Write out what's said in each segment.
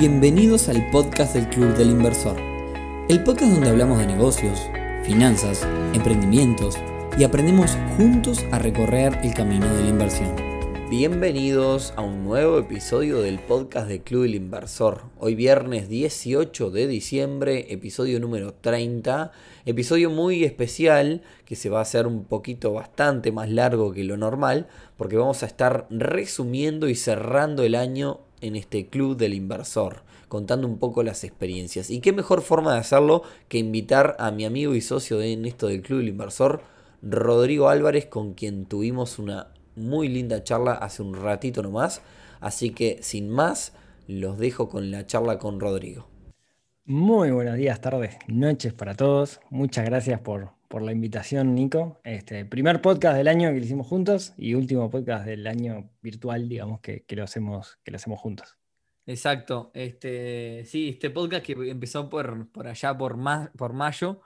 Bienvenidos al podcast del Club del Inversor, el podcast donde hablamos de negocios, finanzas, emprendimientos y aprendemos juntos a recorrer el camino de la inversión. Bienvenidos a un nuevo episodio del podcast del Club del Inversor. Hoy viernes 18 de diciembre, episodio número 30. Episodio muy especial que se va a hacer un poquito bastante más largo que lo normal porque vamos a estar resumiendo y cerrando el año en este Club del Inversor, contando un poco las experiencias. Y qué mejor forma de hacerlo que invitar a mi amigo y socio en esto del Club del Inversor, Rodrigo Álvarez, con quien tuvimos una muy linda charla hace un ratito nomás. Así que sin más, los dejo con la charla con Rodrigo. Muy buenos días, tardes, noches para todos. Muchas gracias por, por la invitación, Nico. Este primer podcast del año que lo hicimos juntos y último podcast del año virtual, digamos, que, lo, hacemos, que lo hacemos juntos. Exacto. Este, sí, este podcast que empezó por, por allá por, por mayo.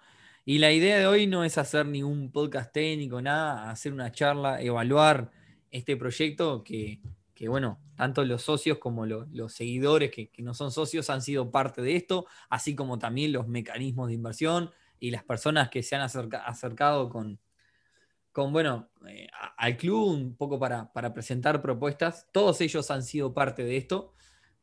Y la idea de hoy no es hacer ningún podcast técnico, nada, hacer una charla, evaluar este proyecto que, bueno, tanto los socios como los seguidores que, no son socios han sido parte de esto, así como también los mecanismos de inversión y las personas que se han acercado con, con bueno, eh, al club un poco para, presentar propuestas. Todos ellos han sido parte de esto,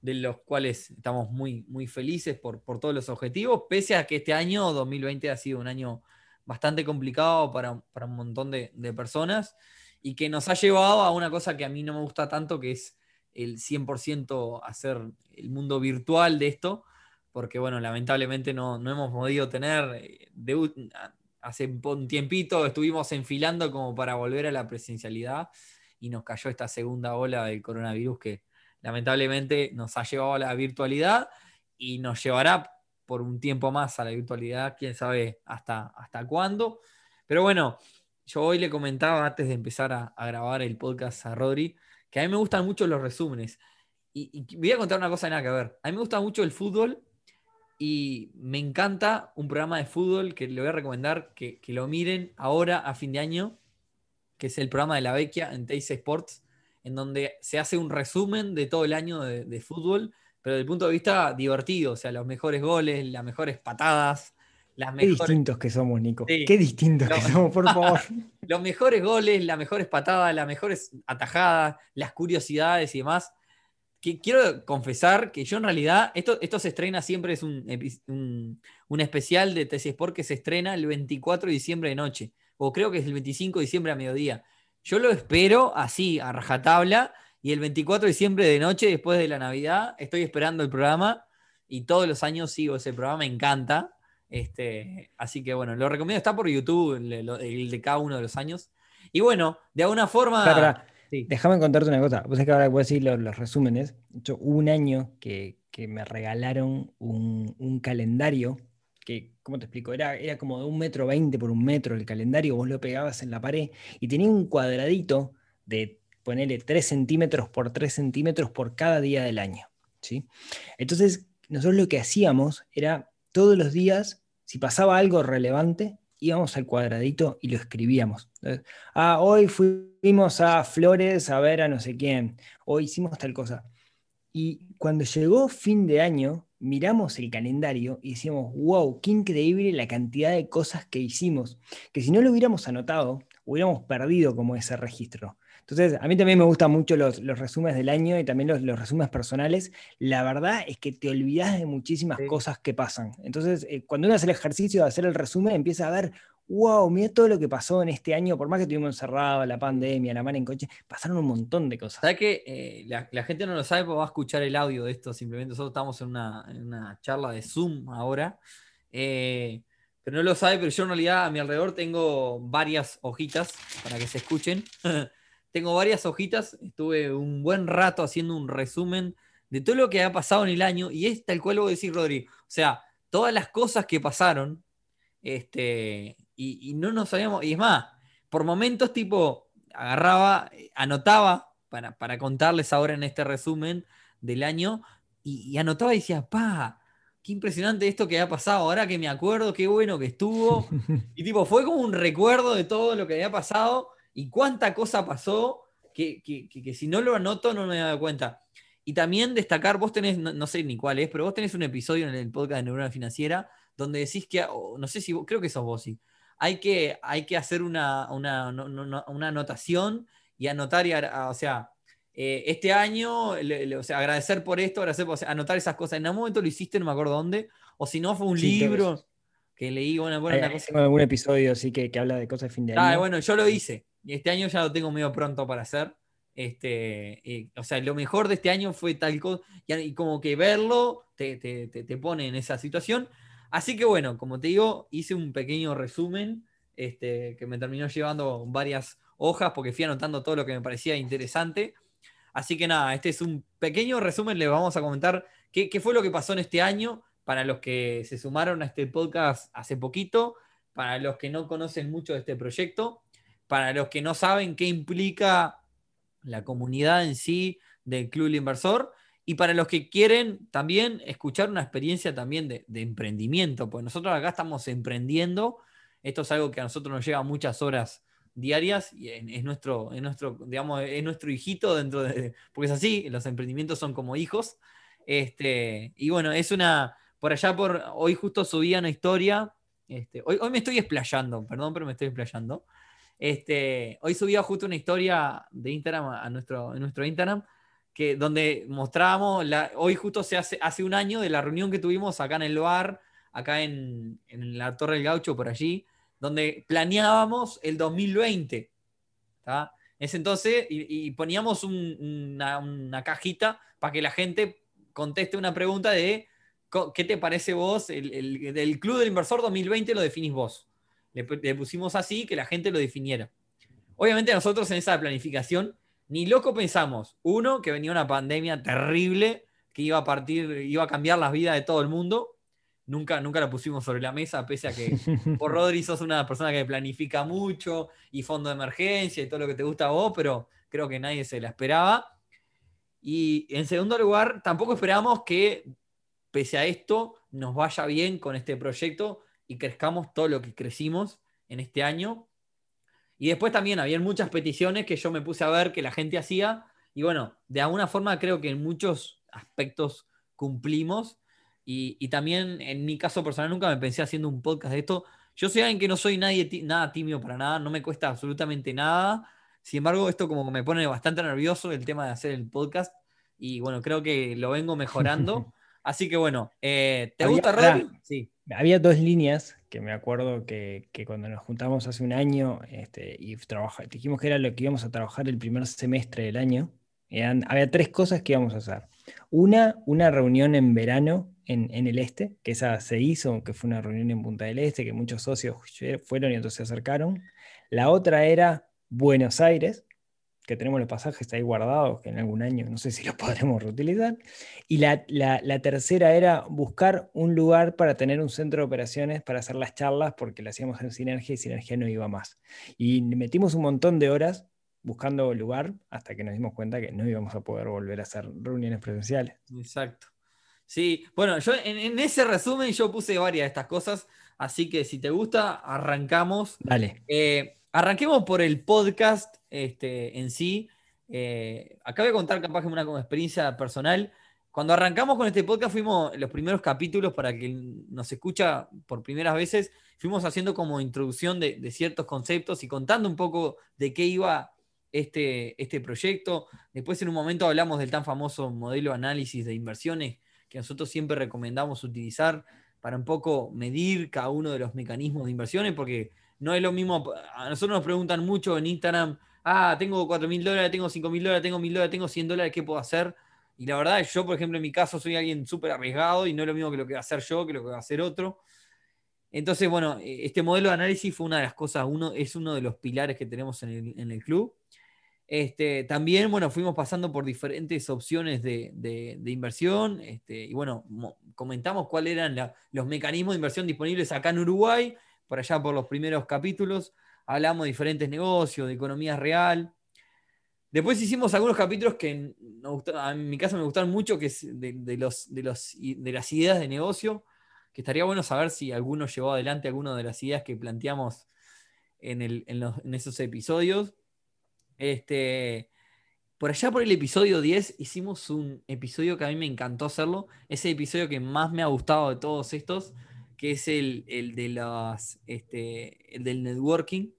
de los cuales estamos muy, muy felices por, por todos los objetivos, pese a que este año 2020 ha sido un año bastante complicado para, un montón de personas y que nos ha llevado a una cosa que a mí no me gusta tanto, que es el 100% hacer el mundo virtual de esto, porque bueno, lamentablemente no, hemos podido tener, eh, hace un tiempito estuvimos enfilando como para volver a la presencialidad y nos cayó esta segunda ola del coronavirus que lamentablemente nos ha llevado a la virtualidad y nos llevará por un tiempo más a la virtualidad, quién sabe hasta, hasta cuándo. Pero bueno, yo hoy le comentaba antes de empezar a, grabar el podcast a Rodri, que a mí me gustan mucho los resúmenes. Y, voy a contar una cosa nada que ver. A mí me gusta mucho el fútbol y me encanta un programa de fútbol que le voy a recomendar que, lo miren ahora a fin de año, que es el programa de la Vecchia en Teis Sports, en donde se hace un resumen de todo el año de, fútbol, pero desde el punto de vista divertido, o sea, los mejores goles, las mejores patadas, Qué distintos que somos, Nico. Qué distintos que somos, por favor. los mejores goles, las mejores patadas, las mejores atajadas, las curiosidades y demás. Que quiero confesar que yo en realidad, esto, esto se estrena siempre, es un, un, especial de TC Sport que se estrena el 24 de diciembre de noche, o creo que es el 25 de diciembre a mediodía. Yo lo espero así, a rajatabla, y el 24 de diciembre de noche, después de la Navidad, estoy esperando el programa y todos los años sigo ese programa, me encanta. Este, así que bueno, lo recomiendo, está por YouTube, el, de cada uno de los años. Y bueno, de alguna forma... Déjame contarte una cosa. Vos sabés que ahora voy a decir los, resúmenes. Yo, hubo un año que, me regalaron un, calendario que, ¿cómo te explico? Era, era como de un metro veinte por un metro el calendario, vos lo pegabas en la pared y tenía un cuadradito de, ponerle 3 centímetros por 3 centímetros por cada día del año. ¿sí? Entonces, nosotros lo que hacíamos era todos los días si pasaba algo relevante, íbamos al cuadradito y lo escribíamos. ah, hoy fuimos a Flores a ver a no sé quién, hoy hicimos tal cosa. Y cuando llegó fin de año, miramos el calendario y decíamos, wow, qué increíble la cantidad de cosas que hicimos, que si no lo hubiéramos anotado, hubiéramos perdido como ese registro. Entonces, a mí también me gustan mucho los, resúmenes del año y también los, resúmenes personales. La verdad es que te olvidas de muchísimas cosas que pasan. Entonces, eh, cuando uno hace el ejercicio de hacer el resumen, empieza a ver, wow, mira todo lo que pasó en este año, por más que estuvimos encerrados, la pandemia, la mano en coche, pasaron un montón de cosas. ¿Sabes que eh, la, gente no lo sabe porque va a escuchar el audio de esto? Simplemente nosotros estamos en una, charla de Zoom ahora. Eh, pero no lo sabe, pero yo en realidad a mi alrededor tengo varias hojitas para que se escuchen. tengo varias hojitas, estuve un buen rato haciendo un resumen de todo lo que ha pasado en el año y es tal cual voy a decir, Rodri. O sea, todas las cosas que pasaron, este, y, no nos sabíamos, y es más, por momentos tipo, agarraba, anotaba para, para contarles ahora en este resumen del año, y, anotaba y decía, pa, qué impresionante esto que ha pasado, ahora que me acuerdo, qué bueno que estuvo. Y tipo, fue como un recuerdo de todo lo que había pasado y cuánta cosa pasó que, si no lo anoto no me he dado cuenta. Y también destacar, vos tenés, no, sé ni cuál es, pero vos tenés un episodio en el podcast de Neurona Financiera donde decís que, no sé si, creo que sos vos, sí, hay que, hay que hacer una, una, anotación y anotar, y, o sea, eh, este año, o sea, agradecer por esto, agradecer por anotar esas cosas. En algún momento lo hiciste, no me acuerdo dónde, o si no, fue un libro que leí. Bueno, bueno, algún episodio así que, que, habla de cosas de fin de año. Ah, bueno, yo lo hice. Y este año ya lo tengo medio pronto para hacer. Este, o sea, lo mejor de este año fue tal cosa, y, como que verlo te, te, te, pone en esa situación. Así que bueno, como te digo, hice un pequeño resumen este, que me terminó llevando varias hojas porque fui anotando todo lo que me parecía interesante. Así que nada, este es un pequeño resumen, les vamos a comentar qué, fue lo que pasó en este año para los que se sumaron a este podcast hace poquito, para los que no conocen mucho de este proyecto, para los que no saben qué implica la comunidad en sí del Club Inversor y para los que quieren también escuchar una experiencia también de, emprendimiento, pues nosotros acá estamos emprendiendo, esto es algo que a nosotros nos lleva muchas horas diarias y es nuestro, es nuestro, digamos, es nuestro hijito dentro de, porque es así, los emprendimientos son como hijos. Este, y bueno, es una, por allá por, hoy justo subía una historia, este, hoy, hoy me estoy explayando, perdón, pero me estoy explayando. Este, hoy subía justo una historia de Instagram a nuestro, en nuestro Instagram, que, donde mostrábamos, la, hoy justo se hace, hace un año de la reunión que tuvimos acá en el bar, acá en, en la Torre del Gaucho, por allí, donde planeábamos el 2020. Es entonces, y, poníamos una, cajita para que la gente conteste una pregunta de ¿qué te parece vos? El, Club del Inversor 2020 lo definís vos. Le, pusimos así que la gente lo definiera. Obviamente nosotros en esa planificación ni loco pensamos, uno, que venía una pandemia terrible que iba a partir, iba a cambiar las vidas de todo el mundo, Nunca, nunca la pusimos sobre la mesa, pese a que por Rodri sos una persona que planifica mucho y fondo de emergencia y todo lo que te gusta a vos, pero creo que nadie se la esperaba. Y en segundo lugar, tampoco esperamos que, pese a esto, nos vaya bien con este proyecto y crezcamos todo lo que crecimos en este año. Y después también había muchas peticiones que yo me puse a ver que la gente hacía. Y bueno, de alguna forma creo que en muchos aspectos cumplimos y, también en mi caso personal nunca me pensé haciendo un podcast de esto. Yo soy alguien que no soy nadie, nada tímido para nada, no me cuesta absolutamente nada. Sin embargo, esto como que me pone bastante nervioso el tema de hacer el podcast. Y bueno, creo que lo vengo mejorando. Así que bueno, eh, ¿te gusta Rodri? Sí. Había dos líneas que me acuerdo que, cuando nos juntamos hace un año este, y trabaja, dijimos que era lo que íbamos a trabajar el primer semestre del año. había tres cosas que íbamos a hacer. Una, una reunión en verano en, el este, que esa se hizo, que fue una reunión en Punta del Este, que muchos socios fueron y entonces se acercaron. La otra era Buenos Aires, que tenemos los pasajes ahí guardados, que en algún año no sé si los podremos reutilizar. Y la, tercera era buscar un lugar para tener un centro de operaciones para hacer las charlas, porque la hacíamos en Sinergia y Sinergia no iba más. Y metimos un montón de horas buscando lugar hasta que nos dimos cuenta que no íbamos a poder volver a hacer reuniones presenciales. Exacto. Sí, bueno, yo en, ese resumen yo puse varias de estas cosas, así que si te gusta, arrancamos. Dale. Eh, arranquemos por el podcast este, en sí. Eh, acá voy a contar capaz que una experiencia personal. Cuando arrancamos con este podcast fuimos los primeros capítulos para quien nos escucha por primeras veces, fuimos haciendo como introducción de, ciertos conceptos y contando un poco de qué iba este, este proyecto. Después en un momento hablamos del tan famoso modelo de análisis de inversiones que nosotros siempre recomendamos utilizar para un poco medir cada uno de los mecanismos de inversiones, porque no es lo mismo, a nosotros nos preguntan mucho en Instagram, ah, tengo 4 mil dólares, tengo 5 mil dólares, tengo mil dólares, tengo 100 dólares, ¿qué puedo hacer? Y la verdad, yo, por ejemplo, en mi caso, soy alguien súper arriesgado y no es lo mismo que lo que va a hacer yo, que lo que va a hacer otro. Entonces, bueno, este modelo de análisis fue una de las cosas, uno, es uno de los pilares que tenemos en el, club. Este, también, bueno, fuimos pasando por diferentes opciones de, inversión este, y bueno, comentamos cuáles eran los mecanismos de inversión disponibles acá en Uruguay, por allá por los primeros capítulos, hablamos de diferentes negocios, de economía real. Después hicimos algunos capítulos que en mi caso me gustaron mucho, que es de, los, de, los, de las ideas de negocio, que estaría bueno saber si alguno llevó adelante alguna de las ideas que planteamos en, en esos episodios. Este, por allá por el episodio 10 hicimos un episodio que a mí me encantó hacerlo. Ese episodio que más me ha gustado de todos estos, que es el, de las, este, el del networking.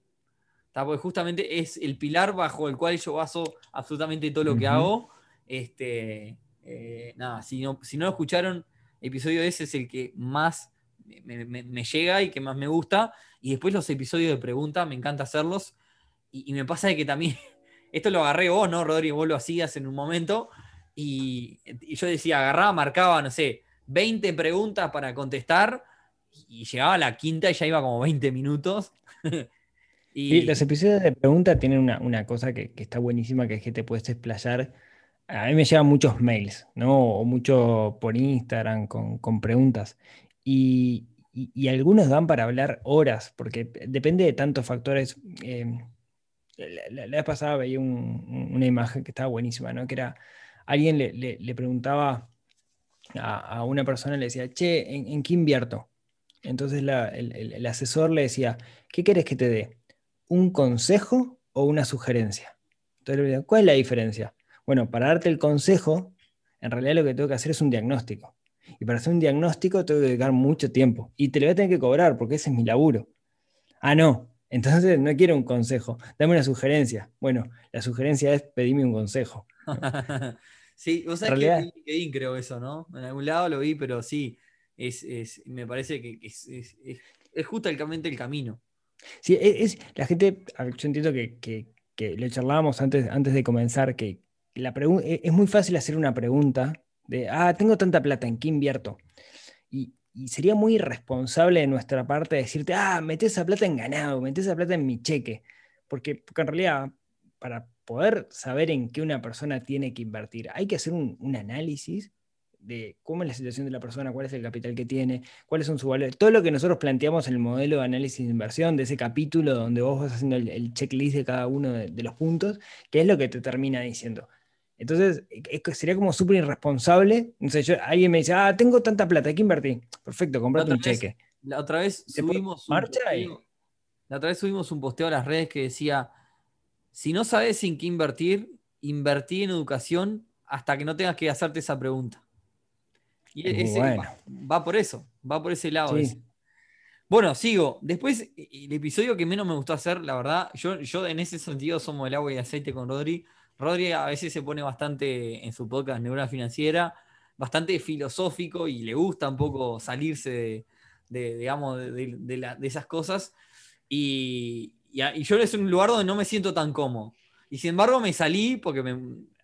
Porque justamente es el pilar bajo el cual yo baso absolutamente todo lo que hago. Este, eh, nada, si no, si no lo escucharon, el episodio ese es el que más me, llega y que más me gusta. Y después los episodios de pregunta, me encanta hacerlos. Y, y me pasa de que también esto lo agarré vos, ¿no, Rodrigo? Vos lo hacías en un momento. Y, yo decía, agarraba, marcaba, no sé, 20 preguntas para contestar. Y llegaba a la quinta y ya iba como 20 minutos. y... los episodios de pregunta tienen una, cosa que, está buenísima, que es que te puedes explayar. A mí me llegan muchos mails, ¿no? O mucho por Instagram con, preguntas. Y, algunos dan para hablar horas, porque depende de tantos factores. Eh, la, vez pasada veía una imagen que estaba buenísima, ¿no? Que era, alguien le, preguntaba a, una persona, le decía, che, ¿en, qué invierto? Entonces el, asesor le decía, ¿qué quieres que te dé? ¿Un consejo o una sugerencia? Entonces le decía, ¿cuál es la diferencia? Bueno, para darte el consejo, en realidad lo que tengo que hacer es un diagnóstico. Y para hacer un diagnóstico tengo que dedicar mucho tiempo. Y te lo voy a tener que cobrar porque ese es mi laburo. Ah, no, entonces no quiero un consejo, dame una sugerencia. Bueno, la sugerencia es pedirme un consejo. sí, vos sabés que en LinkedIn creo eso, ¿no? En algún lado lo vi, pero sí, es, me parece que es, justamente el camino. Sí, e, es, la gente, yo entiendo que, que, lo charlábamos antes, antes de comenzar, que la e, es muy fácil hacer una pregunta de, ah, tengo tanta plata, ¿en qué invierto? Y, y sería muy irresponsable de nuestra parte decirte, ah, mete esa plata en ganado, mete esa plata en mi cheque. Porque, en realidad, para poder saber en qué una persona tiene que invertir, hay que hacer un, análisis de cómo es la situación de la persona, cuál es el capital que tiene, cuáles son sus valores, todo lo que nosotros planteamos en el modelo de análisis de inversión, de ese capítulo donde vos vas haciendo el, checklist de cada uno de, los puntos, que es lo que te termina diciendo. Entonces, sería como súper irresponsable. No sé, alguien me dice, ah, tengo tanta plata, hay que invertir. Perfecto, comprate un cheque. La otra vez subimos un posteo, La otra vez subimos un posteo a las redes que decía: si no sabes en qué invertir, invertí en educación hasta que no tengas que hacerte esa pregunta. Y ese va, por eso, va por ese lado. Bueno, sigo. Después, el episodio que menos me gustó hacer, la verdad, yo, yo en ese sentido somos el agua y aceite con Rodri Rodri a veces se pone bastante en su podcast Neurona Financiera, bastante filosófico y le gusta un poco salirse de, digamos, de, esas cosas. Y, yo es un lugar donde no me siento tan cómodo. Y sin embargo me salí porque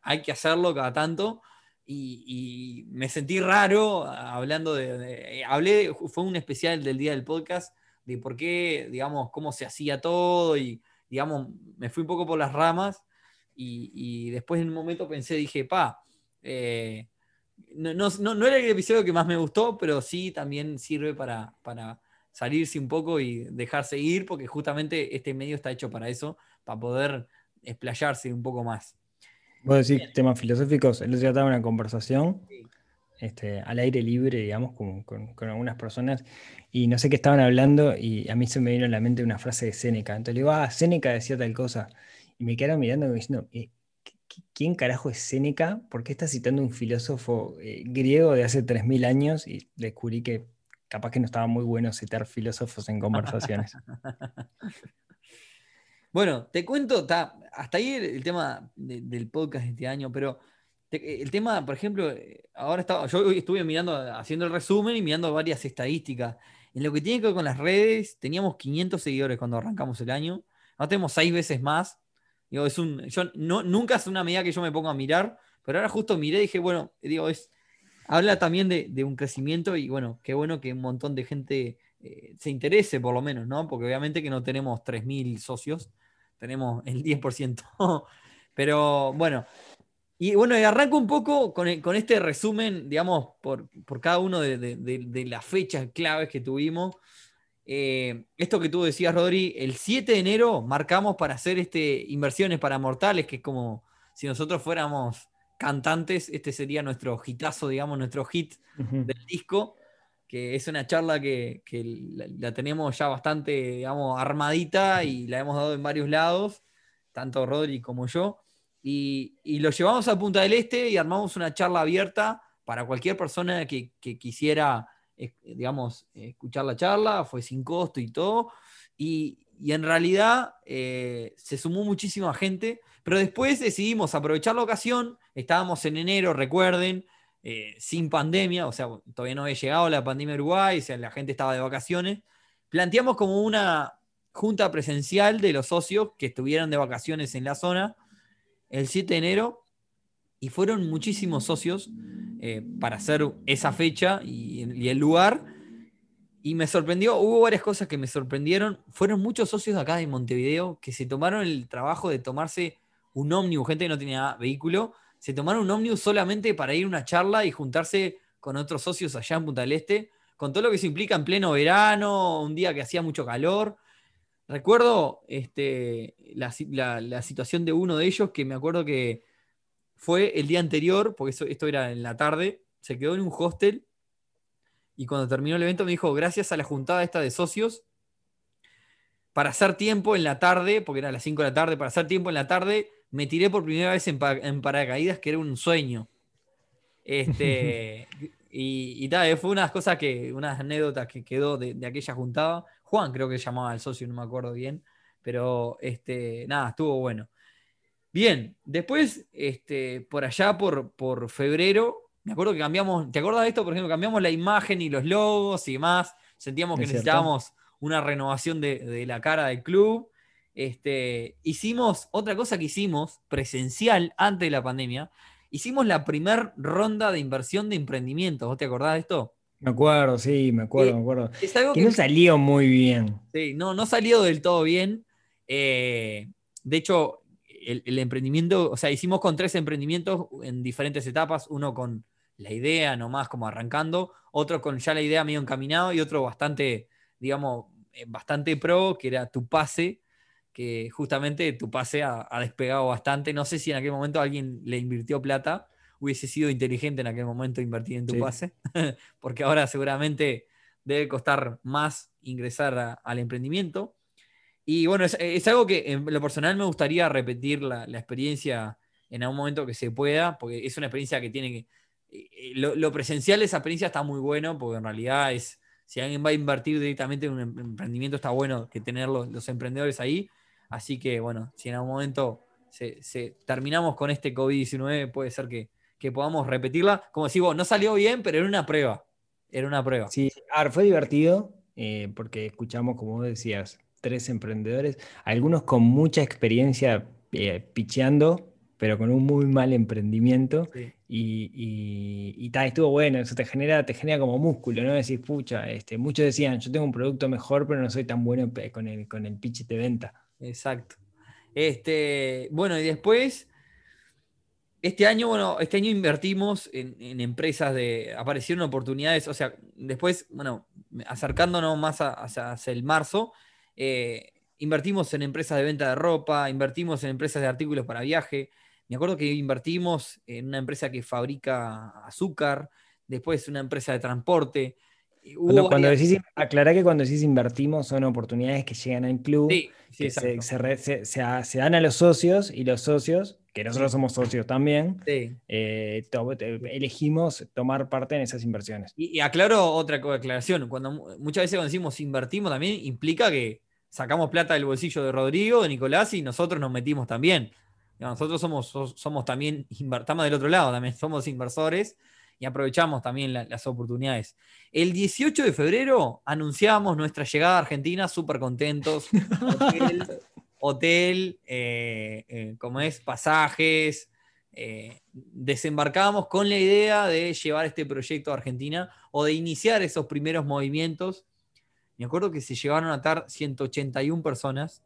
hay que hacerlo cada tanto. Y, me sentí raro hablando de, Hablé, fue un especial del día del podcast, de por qué, digamos, cómo se hacía todo y, digamos, me fui un poco por las ramas y, después en un momento pensé, dije, pa, eh, no, era el episodio que más me gustó, pero sí también sirve para, para salirse un poco y dejarse ir, porque justamente este medio está hecho para eso, para poder explayarse un poco más. Vos decís temas filosóficos, el otro día estaba una conversación este, al aire libre, digamos, con, con, algunas personas, y no sé qué estaban hablando, y a mí se me vino a la mente una frase de Séneca. Entonces le digo, ah, Séneca decía tal cosa. Y me quedaron mirando diciendo, eh, ¿quién carajo es Séneca? ¿Por qué está citando un filósofo eh, griego de hace 3.000 años? Y descubrí que capaz que no estaba muy bueno citar filósofos en conversaciones. bueno, te cuento, hasta ahí el, tema del podcast de este año, pero el tema, por ejemplo, ahora estaba, yo estuve mirando, haciendo el resumen y mirando varias estadísticas. En lo que tiene que ver con las redes, teníamos 500 seguidores cuando arrancamos el año. Ahora tenemos seis veces más. Digo, es un, yo no, nunca es una medida que yo me ponga a mirar, pero ahora justo miré y dije, bueno, digo, es, habla también de, un crecimiento y bueno, qué bueno que un montón de gente eh, se interese por lo menos, ¿no? Porque obviamente que no tenemos 3.000 socios, tenemos el 10%. pero bueno, y bueno, y arranco un poco con, este resumen, digamos, por, cada uno de, de las fechas claves que tuvimos. Eh, esto que tú decías, Rodri, el 7 de enero marcamos para hacer este, inversiones para mortales, que es como si nosotros fuéramos cantantes, este sería nuestro hitazo, digamos, nuestro hit del disco, que es una charla que, la, tenemos ya bastante, digamos, armadita y la hemos dado en varios lados, tanto Rodri como yo. y, lo llevamos a Punta del Este y armamos una charla abierta para cualquier persona que, quisiera, eh, digamos, escuchar la charla, fue sin costo y todo. Y, en realidad eh, se sumó muchísima gente, pero después decidimos aprovechar la ocasión, estábamos en enero, recuerden, eh, sin pandemia, o sea, todavía no había llegado la pandemia de Uruguay, o sea, la gente estaba de vacaciones, planteamos como una junta presencial de los socios que estuvieran de vacaciones en la zona el 7 de enero y fueron muchísimos socios eh, para hacer esa fecha y, el lugar. Y me sorprendió, hubo varias cosas que me sorprendieron. Fueron muchos socios de acá de Montevideo que se tomaron el trabajo de tomarse un ómnibus, gente que no tenía vehículo, se tomaron un ómnibus solamente para ir a una charla y juntarse con otros socios allá en Punta del Este, con todo lo que se implica en pleno verano, un día que hacía mucho calor. Recuerdo este, la, situación de uno de ellos que me acuerdo que fue el día anterior, porque esto era en la tarde, se quedó en un hostel y cuando terminó el evento me dijo, gracias a la juntada esta de socios, para hacer tiempo en la tarde, porque era a las 5 de la tarde, para hacer tiempo en la tarde, me tiré por primera vez en, paracaídas, que era un sueño. Este, y, y tal, fue unas cosas que, unas anécdotas que quedó de, de aquella juntada. Juan creo que llamaba al socio, no me acuerdo bien, pero este, nada, estuvo bueno. Bien, después, este, por allá, por, por febrero, me acuerdo que cambiamos, ¿te acuerdas de esto? Por ejemplo, cambiamos la imagen y los logos y demás, sentíamos que necesitábamos una renovación de, la cara del club. Este, hicimos, otra cosa que hicimos presencial antes de la pandemia, hicimos la primera ronda de inversión de emprendimiento. ¿Vos te acordás de esto? Me acuerdo, sí, me acuerdo, me acuerdo. que, no salió muy bien. Sí, no, no salió del todo bien. Eh, de hecho, el, emprendimiento, o sea, hicimos con tres emprendimientos en diferentes etapas, uno con la idea nomás como arrancando, otro con ya la idea medio encaminado y otro bastante, digamos, eh, bastante pro, que era tu pase, que justamente tu pase ha despegado bastante. No sé si en aquel momento alguien le invirtió plata, hubiese sido inteligente en aquel momento invertir en tu pase, porque ahora seguramente debe costar más ingresar al emprendimiento. Y bueno, es, algo que en lo personal me gustaría repetir la, experiencia en algún momento que se pueda, porque es una experiencia que tiene que... Eh, lo, presencial de esa experiencia está muy bueno, porque en realidad es, si alguien va a invertir directamente en un em, emprendimiento, está bueno que tener los, emprendedores ahí. Así que bueno, si en algún momento se terminamos con este COVID-19, puede ser que, que podamos repetirla. Como si vos, no salió bien, pero era una prueba. Era una prueba. Sí, fue divertido eh, porque escuchamos, como vos decías, tres emprendedores, algunos con mucha experiencia eh, picheando, pero con un muy mal emprendimiento. Y, y, tal, estuvo bueno, eso te genera, te genera como músculo, ¿no? Decir, pucha, este, muchos decían, yo tengo un producto mejor, pero no soy tan bueno con el, con el pitch de venta. Exacto. Este, bueno, y después este año, bueno, este año invertimos en, empresas de. Aparecieron oportunidades, o sea, después, bueno, acercándonos más hacia, el marzo, eh, invertimos en empresas de venta de ropa, invertimos en empresas de artículos para viaje. Me acuerdo que invertimos en una empresa que fabrica azúcar, después una empresa de transporte. Cuando, decís, aclará que cuando decís invertimos son oportunidades que llegan al club, que se, dan a los socios y los socios que nosotros somos socios también, eh, elegimos tomar parte en esas inversiones. Y, aclaro otra aclaración, cuando muchas veces cuando decimos invertimos también implica que sacamos plata del bolsillo de Rodrigo, de Nicolás y nosotros nos metimos también. Nosotros somos, somos también, estamos del otro lado también, somos inversores y aprovechamos también las oportunidades. El 18 de febrero anunciamos nuestra llegada a Argentina, súper contentos. hotel, eh, eh, como es, pasajes. Eh, desembarcamos con la idea de llevar este proyecto a Argentina o de iniciar esos primeros movimientos. Me acuerdo que se llevaron a atar 181 personas.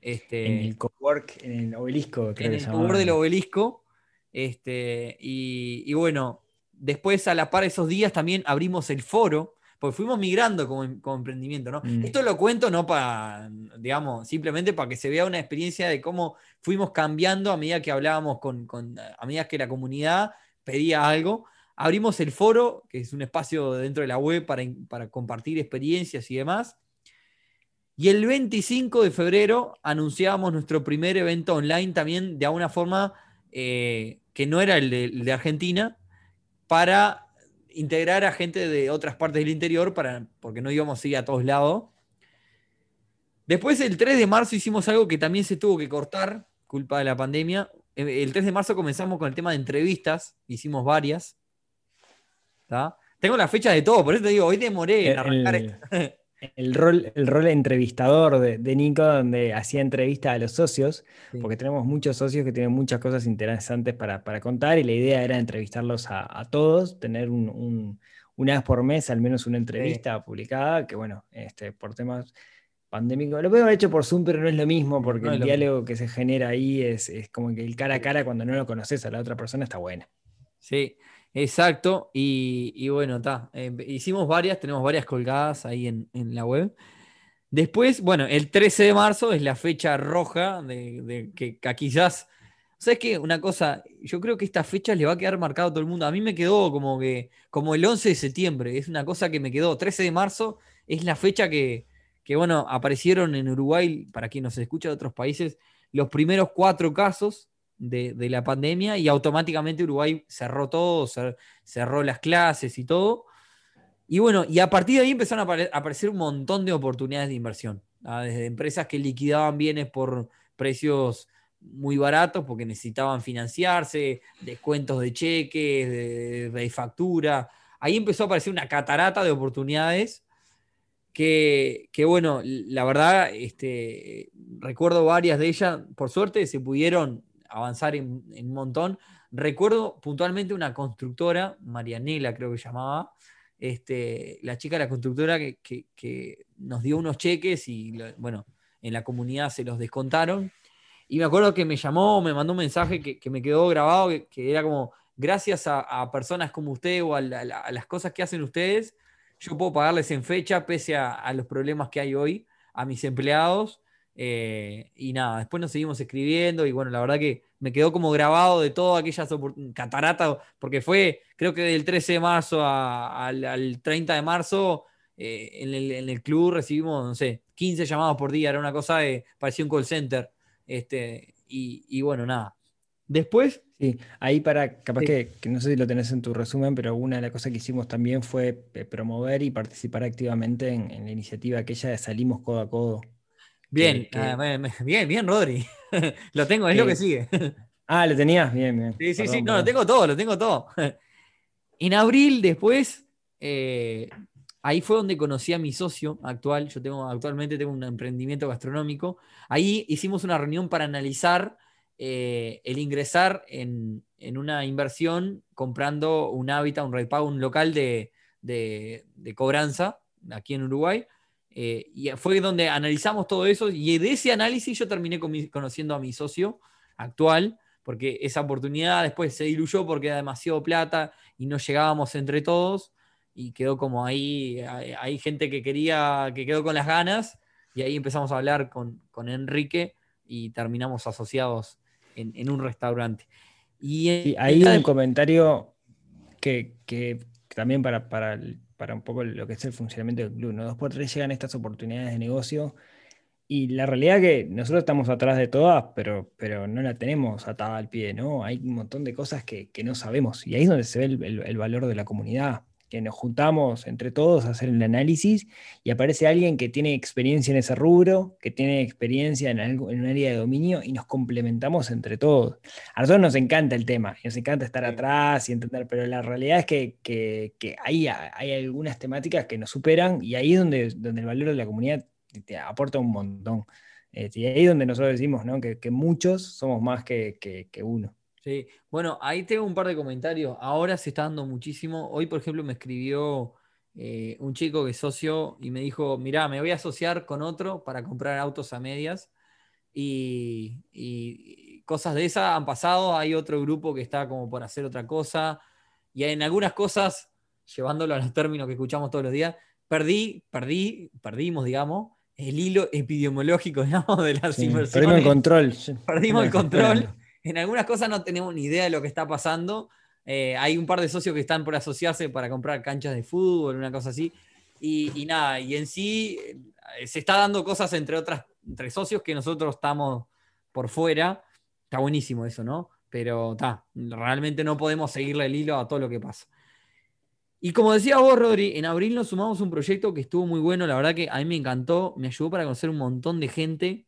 Este, en el cowork, en el obelisco, creo En el cowork del obelisco. Este, y, y, bueno, después a la par de esos días también abrimos el foro porque fuimos migrando como, emprendimiento, ¿no? Mm. Esto lo cuento no para, digamos, simplemente para que se vea una experiencia de cómo fuimos cambiando a medida que hablábamos con, a medida que la comunidad pedía algo. Abrimos el foro, que es un espacio dentro de la web para, para compartir experiencias y demás. Y el 25 de febrero anunciábamos nuestro primer evento online también de alguna forma eh, que no era el de, Argentina, para integrar a gente de otras partes del interior, para, porque no íbamos a ir a todos lados. Después, el 3 de marzo, hicimos algo que también se tuvo que cortar, culpa de la pandemia. Eh, el 3 de marzo comenzamos con el tema de entrevistas, hicimos varias. Tengo la fecha de todo, por eso te digo, hoy demoré en arrancar. el rol, el rol entrevistador de, Nico, donde hacía entrevistas a los socios, porque tenemos muchos socios que tienen muchas cosas interesantes para, contar y la idea era entrevistarlos a, todos, tener un, una vez por mes al menos una entrevista publicada, que bueno, este, por temas pandémicos, lo puedo haber hecho por Zoom, pero no es lo mismo, porque el diálogo que se genera ahí es, es como que el cara a cara cuando no lo conoces a la otra persona está bueno. Sí, Exacto, y, bueno, está. Eh, hicimos varias, tenemos varias colgadas ahí en, la web. Después, bueno, el 13 de marzo es la fecha roja de, que, quizás. ¿Sabes qué? Una cosa, yo creo que esta fecha le va a quedar marcado a todo el mundo. A mí me quedó como que, como el 11 de septiembre, es una cosa que me quedó. 13 de marzo es la fecha que, que bueno, aparecieron en Uruguay, para quien nos escucha de otros países, los primeros cuatro casos de, la pandemia y automáticamente Uruguay cerró todo, cerró las clases y todo. Y bueno, y a partir de ahí empezaron a aparecer un montón de oportunidades de inversión, desde empresas que liquidaban bienes por precios muy baratos porque necesitaban financiarse, descuentos de cheques, de, factura. Ahí empezó a aparecer una catarata de oportunidades que, que, bueno, la verdad, este, recuerdo varias de ellas, por suerte se pudieron avanzar en, un montón. Recuerdo puntualmente una constructora, Marianela creo que llamaba, este, la chica de la constructora que, nos dio unos cheques y bueno, en la comunidad se los descontaron. Y me acuerdo que me llamó, me mandó un mensaje que, me quedó grabado, que, era como, gracias a, personas como usted o a, las cosas que hacen ustedes, yo puedo pagarles en fecha pese a, los problemas que hay hoy a mis empleados eh, y nada, después nos seguimos escribiendo y bueno, la verdad que me quedó como grabado de todas aquellas cataratas, porque fue, creo que del 13 de marzo al, 30 de marzo, eh, en, el, club recibimos, no sé, 15 llamados por día, era una cosa de, parecía un call center. Este, y, bueno, nada. Después. Sí, ahí para, capaz que, no sé si lo tenés en tu resumen, pero una de las cosas que hicimos también fue eh, promover y participar activamente en, en la iniciativa aquella de Salimos Codo a Codo. Bien, ah, bien, bien, Rodri. lo tengo, es lo que sigue. ah, lo tenías, bien, bien. Sí, sí, sí, no, lo tengo todo, lo tengo todo. en abril, después, eh, ahí fue donde conocí a mi socio actual. Yo tengo, actualmente tengo un emprendimiento gastronómico. Ahí hicimos una reunión para analizar eh, el ingresar en, una inversión comprando un hábitat, un repago, un local de, de cobranza aquí en Uruguay eh, y fue donde analizamos todo eso y de ese análisis yo terminé conociendo a mi socio actual, porque esa oportunidad después se diluyó porque era demasiado plata y no llegábamos entre todos y quedó como ahí, hay, gente que quería, que quedó con las ganas y ahí empezamos a hablar con, Enrique y terminamos asociados en, un restaurante. Y, ahí un comentario que, también para, para el para un poco lo que es el funcionamiento del club. ¿no? Dos por tres llegan estas oportunidades de negocio y la realidad es que nosotros estamos atrás de todas, pero, pero no la tenemos atada al pie, ¿no? Hay un montón de cosas que, no sabemos y ahí es donde se ve el valor de la comunidad que nos juntamos entre todos a hacer el análisis y aparece alguien que tiene experiencia en ese rubro, que tiene experiencia en, algo, en un área de dominio y nos complementamos entre todos. A nosotros nos encanta el tema, nos encanta estar atrás y entender, pero la realidad es que, que, hay, hay, algunas temáticas que nos superan y ahí es donde, donde el valor de la comunidad te aporta un montón. Este, y ahí es donde nosotros decimos ¿no? que, muchos somos más que, que uno. Sí, bueno, ahí tengo un par de comentarios. Ahora se está dando muchísimo. Hoy, por ejemplo, me escribió eh, un chico que es socio y me dijo, mirá, me voy a asociar con otro para comprar autos a medias. Y, cosas de esas han pasado. Hay otro grupo que está como por hacer otra cosa. Y en algunas cosas, llevándolo a los términos que escuchamos todos los días, perdí, perdí, perdimos, digamos, el hilo epidemiológico, digamos, de las inversiones. Perdimos el control. Perdimos el control en algunas cosas no tenemos ni idea de lo que está pasando. Eh, hay un par de socios que están por asociarse para comprar canchas de fútbol, una cosa así. Y, nada, y en sí eh, se está dando cosas entre otras, entre socios que nosotros estamos por fuera. Está buenísimo eso, ¿no? Pero está, realmente no podemos seguirle el hilo a todo lo que pasa. Y como decía vos, Rodri, en abril nos sumamos un proyecto que estuvo muy bueno, la verdad que a mí me encantó, me ayudó para conocer un montón de gente,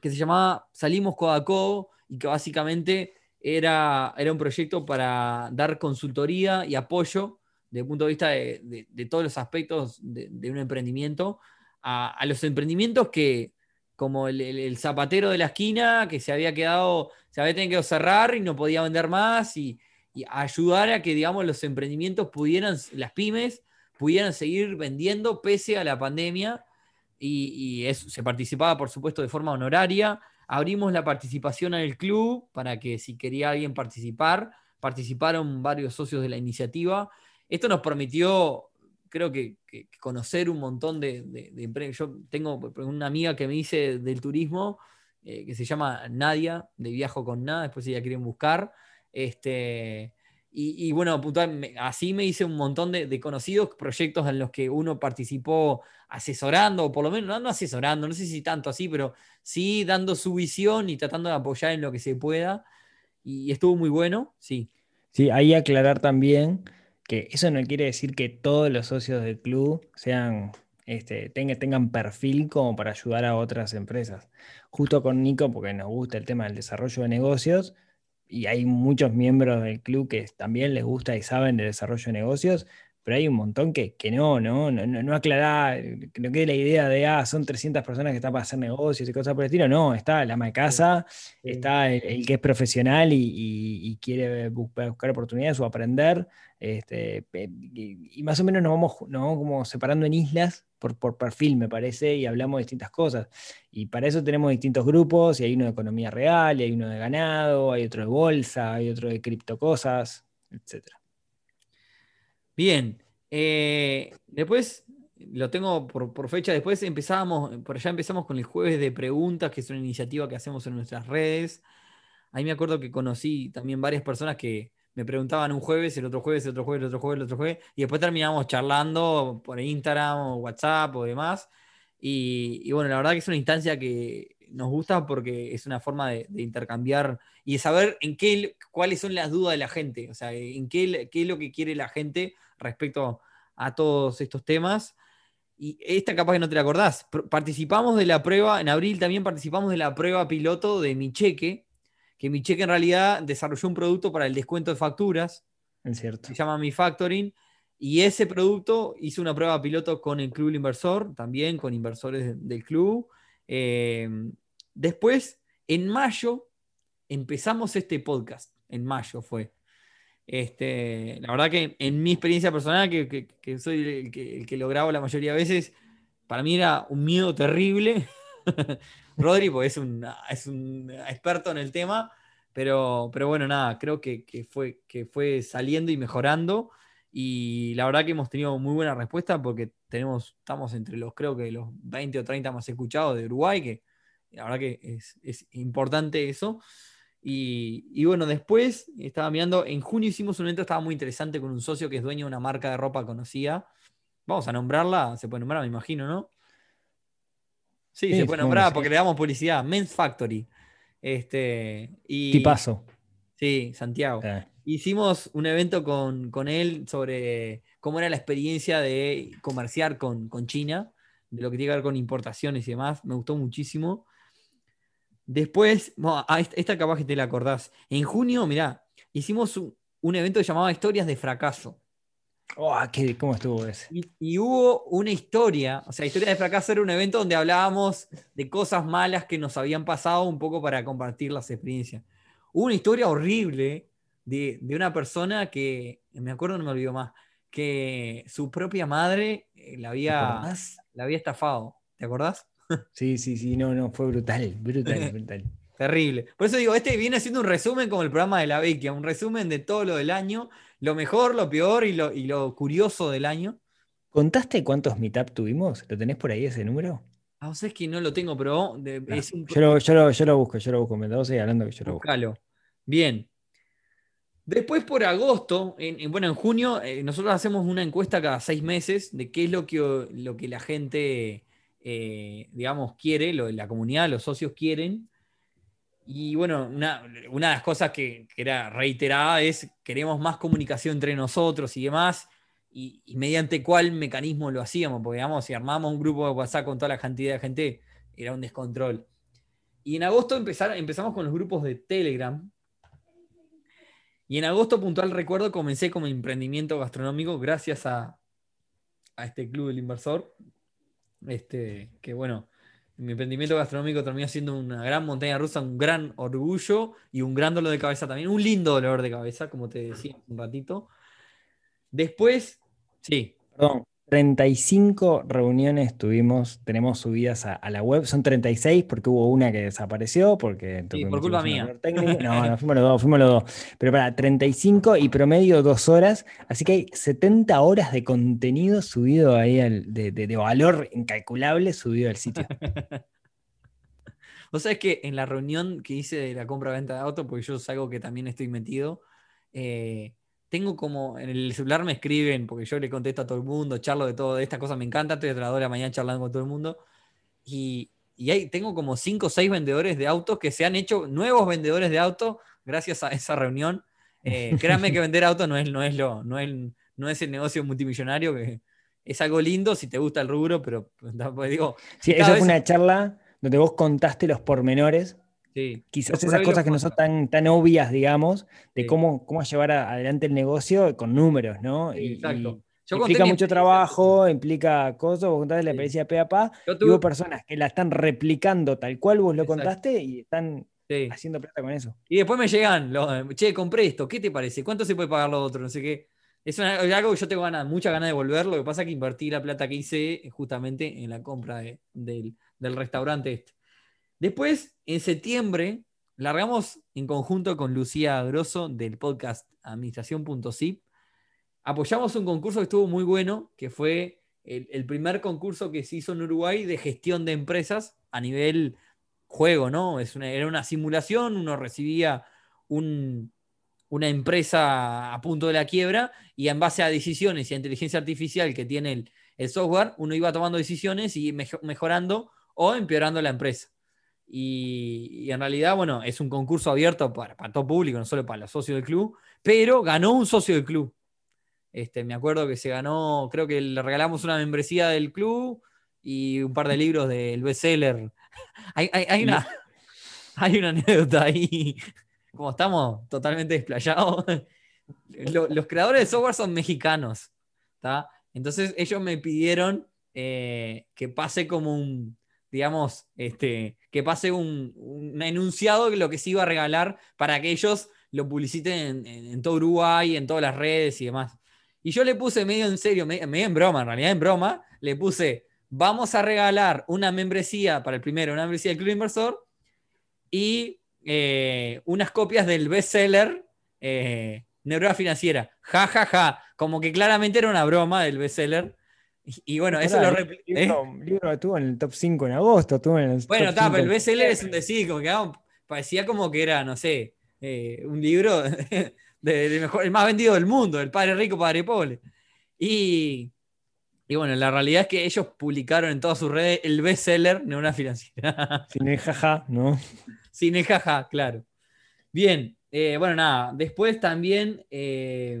que se llamaba Salimos Codaco y que básicamente era, era un proyecto para dar consultoría y apoyo desde el punto de vista de, todos los aspectos de, un emprendimiento a, los emprendimientos que, como el, zapatero de la esquina, que se había quedado, se había tenido que cerrar y no podía vender más y y ayudar a que, digamos, los emprendimientos pudieran, las pymes, pudieran seguir vendiendo pese a la pandemia. Y, se participaba, por supuesto, de forma honoraria. Abrimos la participación en el club para que si quería alguien participar, participaron varios socios de la iniciativa. Esto nos permitió, creo que, conocer un montón de, de, Yo tengo una amiga que me dice del turismo, eh, que se llama Nadia, de Viajo con Nada, después si ya quieren buscar. Este, y, bueno, así me hice un montón de, conocidos proyectos en los que uno participó asesorando, o por lo menos no, asesorando, no sé si tanto así, pero sí dando su visión y tratando de apoyar en lo que se pueda. Y, estuvo muy bueno, sí. Sí, ahí aclarar también que eso no quiere decir que todos los socios del club sean, este, tengan, tengan perfil como para ayudar a otras empresas. Justo con Nico, porque nos gusta el tema del desarrollo de negocios, y hay muchos miembros del club que también les gusta y saben de desarrollo de negocios, pero hay un montón que, no, no, no, no aclarar, que no quede la idea de, ah, son 300 personas que están para hacer negocios y cosas por el estilo, no, está el ama de casa, está el, que es profesional y, quiere buscar, oportunidades o aprender, este, y, más o menos nos vamos, nos vamos como separando en islas por, por, perfil, me parece, y hablamos de distintas cosas. Y para eso tenemos distintos grupos, y hay uno de economía real, y hay uno de ganado, hay otro de bolsa, hay otro de criptocosas, etcétera. Bien. Eh, después lo tengo por, fecha. Después empezábamos, por allá empezamos con el jueves de preguntas, que es una iniciativa que hacemos en nuestras redes. Ahí me acuerdo que conocí también varias personas que me preguntaban un jueves, el otro jueves, el otro jueves, el otro jueves, el otro jueves, y después terminamos charlando por Instagram o WhatsApp o demás. Y, bueno, la verdad que es una instancia que nos gusta porque es una forma de, intercambiar y de saber en qué, cuáles son las dudas de la gente, o sea, en qué, qué es lo que quiere la gente respecto a todos estos temas. Y esta capaz que no te la acordás. Participamos de la prueba, en abril también participamos de la prueba piloto de Mi Cheque, que Mi Cheque en realidad desarrolló un producto para el descuento de facturas. Es cierto. Se llama Mi Factoring. Y ese producto hizo una prueba piloto con el Club Inversor, también con inversores del club. Eh, después, en mayo, empezamos este podcast. En mayo fue. Este, la verdad que en mi experiencia personal, que, soy el que, lo grabo la mayoría de veces, para mí era un miedo terrible. Rodri, pues es un, experto en el tema, pero, bueno, nada, creo que fue saliendo y mejorando. Y la verdad que hemos tenido muy buena respuesta porque tenemos, estamos entre los, creo que los 20 o 30 más escuchados de Uruguay, que la verdad que es, es importante eso. Y, bueno, después estaba mirando, en junio hicimos un evento, estaba muy interesante con un socio que es dueño de una marca de ropa conocida. Vamos a nombrarla, se puede nombrar, me imagino, ¿no? Sí, se puede nombrar porque le damos publicidad. Men's Factory. Este, y, Tipazo. Sí, Santiago. Hicimos un evento con, él sobre cómo era la experiencia de comerciar con, con China, de lo que tiene que ver con importaciones y demás. Me gustó muchísimo. Después, esta capaz que te la acordás. En junio, mirá, hicimos un, evento llamado Historias de Fracaso. Oh, qué, ¿Cómo estuvo ese? Y, hubo una historia, o sea, Historias de Fracaso era un evento donde hablábamos de cosas malas que nos habían pasado un poco para compartir las experiencias. Hubo una historia horrible de, una persona que, me acuerdo, no me olvido más, que su propia madre eh, la había, la había estafado. ¿Te acordás? Sí, sí, sí, no, no, fue brutal, brutal, brutal. Terrible. Por eso digo, este viene haciendo un resumen como el programa de la Vecchia, un resumen de todo lo del año, lo mejor, lo peor y lo, y lo curioso del año. ¿Contaste cuántos meetup tuvimos? ¿Lo tenés por ahí ese número? Ah, o sea, es que no lo tengo, pero ah, yo, lo, yo, lo, busco, yo lo busco. Me y hablando que yo lo busco. Bien. Después por agosto, en, bueno, en junio, eh, nosotros hacemos una encuesta cada seis meses de qué es lo que, lo que la gente, eh, digamos, quiere, lo, la comunidad, los socios quieren. Y bueno, una, de las cosas que, era reiterada es queremos más comunicación entre nosotros y demás. Y, mediante cuál mecanismo lo hacíamos, porque digamos, si armamos un grupo de WhatsApp con toda la cantidad de gente, era un descontrol. Y en agosto empezamos con los grupos de Telegram, y en agosto puntual recuerdo comencé como emprendimiento gastronómico gracias a, este club del inversor. Este, que bueno, mi emprendimiento gastronómico terminó siendo una gran montaña rusa, un gran orgullo y un gran dolor de cabeza también, un lindo dolor de cabeza, como te decía un ratito. Después, sí. Perdón, 35 reuniones tuvimos, tenemos subidas a, la web. Son 36 porque hubo una que desapareció. Porque sí, por culpa mía. No, no, fuimos los dos, fuimos los dos. Pero para 35 y promedio dos horas. Así que hay 70 horas de contenido subido ahí, de, valor incalculable subido al sitio. Vos sabés que en la reunión que hice de la compra-venta de auto, porque yo es algo que también estoy metido, eh, tengo como, en el celular me escriben, porque yo le contesto a todo el mundo, charlo de todo, de estas cosas me encanta, estoy a la hora de la mañana charlando con todo el mundo, y, y ahí tengo como cinco o seis vendedores de autos que se han hecho nuevos vendedores de autos gracias a esa reunión. Eh, créanme que vender autos no es, no, es lo, no, es, no es el negocio multimillonario, que es algo lindo si te gusta el rubro, pero pues, digo... Sí, esa fue una charla donde vos contaste los pormenores Quizás esas cosas que no son tan, tan obvias, digamos, de cómo, cómo llevar adelante el negocio con números, ¿no? exacto. implica mucho trabajo, implica cosas, vos contaste la experiencia de pe y hubo personas que la están replicando tal cual vos lo contaste y están haciendo plata con eso. Y después me llegan, che, compré esto, ¿qué te parece? ¿Cuánto se puede pagar lo otro? No sé qué. Es algo que yo tengo ganas, mucha ganas de volver. Lo que pasa es que invertí la plata que hice justamente en la compra del, del restaurante este. Después, en septiembre, largamos en conjunto con Lucía Grosso del podcast administración.zip. Apoyamos un concurso que estuvo muy bueno, que fue el, primer concurso que se hizo en Uruguay de gestión de empresas a nivel juego, ¿no? Era una simulación, uno recibía una empresa a punto de la quiebra y en base a decisiones y a inteligencia artificial que tiene el, software, uno iba tomando decisiones y mejorando o empeorando la empresa. Y, en realidad, bueno, es un concurso abierto para, todo público, no solo para los socios del club, pero ganó un socio del club. Este, me acuerdo que se ganó, creo que le regalamos una membresía del club y un par de libros del bestseller. hay, hay, una, hay una anécdota ahí, como estamos totalmente desplayados. los creadores de software son mexicanos. Entonces ellos me pidieron eh, que pase como un, digamos, este, que pase un, enunciado de lo que se iba a regalar para que ellos lo publiciten en, todo Uruguay, en todas las redes y demás. Y yo le puse medio en serio, medio, en broma, en realidad en broma, le puse, vamos a regalar una membresía para el primero, una membresía del Club Inversor y eh, unas copias del bestseller eh, Neurona Financiera. Ja, ja, ja. Como que claramente era una broma del bestseller. Y, bueno, eso lo el libro, el libro estuvo en el top 5 en agosto. Estuvo en el bueno, está, pero el bestseller es un decir, como que parecía como que era, no sé, eh, un libro de, mejor, el más vendido del mundo, el padre rico, padre pobre. Y, y bueno, la realidad es que ellos publicaron en todas sus redes el bestseller de una financiera. Sin el jaja, ¿no? Sin el jaja, claro. Bien, eh, bueno, nada, después también. Eh,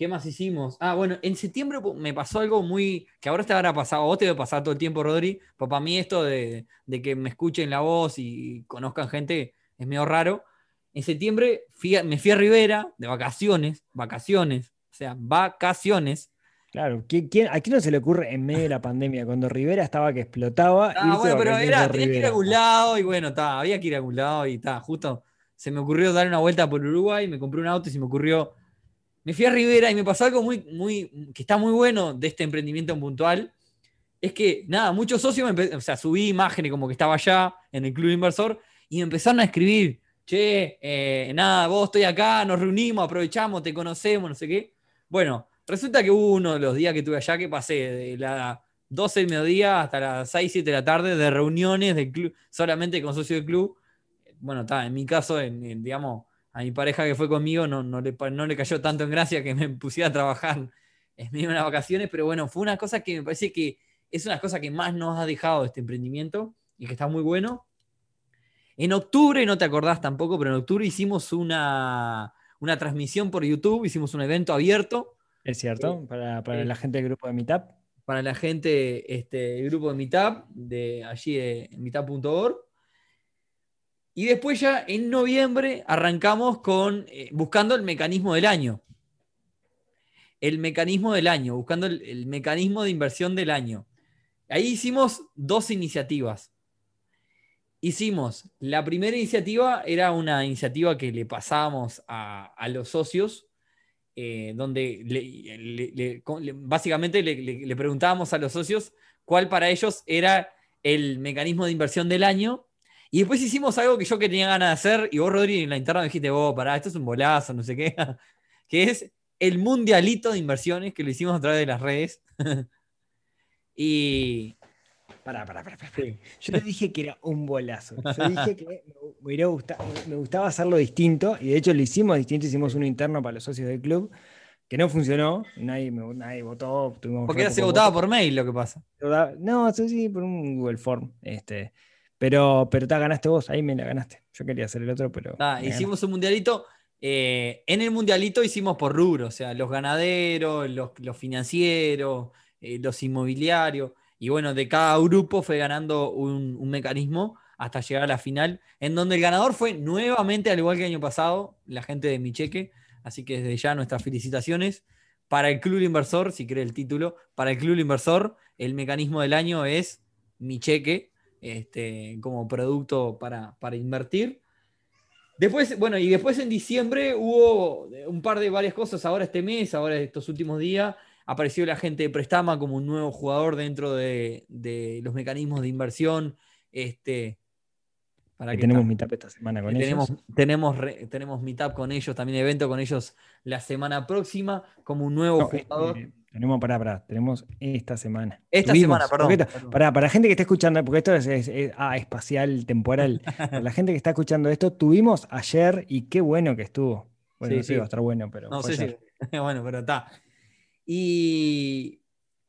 ¿Qué más hicimos? Ah, bueno, en septiembre me pasó algo muy. que ahora te habrá pasado, vos te debe pasar todo el tiempo, Rodri. Pero para mí, esto de, que me escuchen la voz y conozcan gente es medio raro. En septiembre me fui a Rivera de vacaciones, vacaciones, o sea, vacaciones. Claro, ¿quién, ¿a quién no se le ocurre en medio de la pandemia, cuando Rivera estaba que explotaba? Ah, bueno, pero era, tenía que ir a algún lado y bueno, había que ir a algún lado y está, justo se me ocurrió dar una vuelta por Uruguay, me compré un auto y se me ocurrió me fui a Rivera y me pasó algo muy, muy, que está muy bueno de este emprendimiento puntual. Es que, nada, muchos socios, me o sea, subí imágenes como que estaba allá en el club inversor y me empezaron a escribir, che, eh, nada, vos estoy acá, nos reunimos, aprovechamos, te conocemos, no sé qué. Bueno, resulta que hubo uno de los días que estuve allá que pasé de las 12 del mediodía hasta las 6, 7 de la tarde de reuniones del club, solamente con socios del club. Bueno, está, en mi caso, en, digamos, a mi pareja que fue conmigo no, no, le, no le cayó tanto en gracia que me pusiera a trabajar en medio de las vacaciones, pero bueno, fue una cosa que me parece que es una cosa que más nos ha dejado este emprendimiento y que está muy bueno. En octubre, no te acordás tampoco, pero en octubre hicimos una, una transmisión por YouTube, hicimos un evento abierto. Es cierto, para, para la gente del grupo de Meetup. Para la gente, este, grupo de Meetup, de allí de meetup.org. Y después ya en noviembre arrancamos con eh, buscando el mecanismo del año. El mecanismo del año, buscando el, mecanismo de inversión del año. Ahí hicimos dos iniciativas. Hicimos, la primera iniciativa era una iniciativa que le pasábamos a, los socios, eh, donde básicamente le preguntábamos a los socios cuál para ellos era el mecanismo de inversión del año y después hicimos algo que yo que tenía ganas de hacer, y vos, Rodri, en la interna me dijiste, vos, pará, esto es un bolazo, no sé qué, que es el mundialito de inversiones, que lo hicimos a través de las redes. y. Pará, pará, pará, pará. Yo te dije que era un bolazo. Yo dije que me, me gustaba hacerlo distinto, y de hecho lo hicimos distinto, hicimos uno interno para los socios del club, que no funcionó, nadie, nadie votó. Porque se votaba por mail lo que pasa. No, sí, sí, por un Google Form. Este, pero, pero te ganaste vos, ahí me la ganaste. Yo quería hacer el otro, pero. hicimos un mundialito. Eh, en el mundialito hicimos por rubro, o sea, los ganaderos, los, financieros, eh, los inmobiliarios. Y bueno, de cada grupo fue ganando un, mecanismo hasta llegar a la final, en donde el ganador fue nuevamente, al igual que el año pasado, la gente de Mi Cheque. Así que desde ya nuestras felicitaciones. Para el Club Inversor, si cree el título, para el Club Inversor, el mecanismo del año es Mi Cheque, este, como producto para, invertir. Después, bueno, y después en diciembre hubo un par de varias cosas. Ahora este mes, ahora estos últimos días, apareció la gente de Prestama como un nuevo jugador dentro de, los mecanismos de inversión. Este, para que tenemos Meetup esta semana con ellos. Tenemos, tenemos Meetup con ellos, también evento con ellos la semana próxima, como un nuevo jugador. Tenemos, para para tenemos esta semana. Esta semana, perdón. Para, para la gente que está escuchando, porque esto es, ah, espacial, temporal. para la gente que está escuchando esto, tuvimos ayer y qué bueno que estuvo. Bueno, sí, sí. va a estar bueno, pero. No, sí, sí. bueno, pero está. Y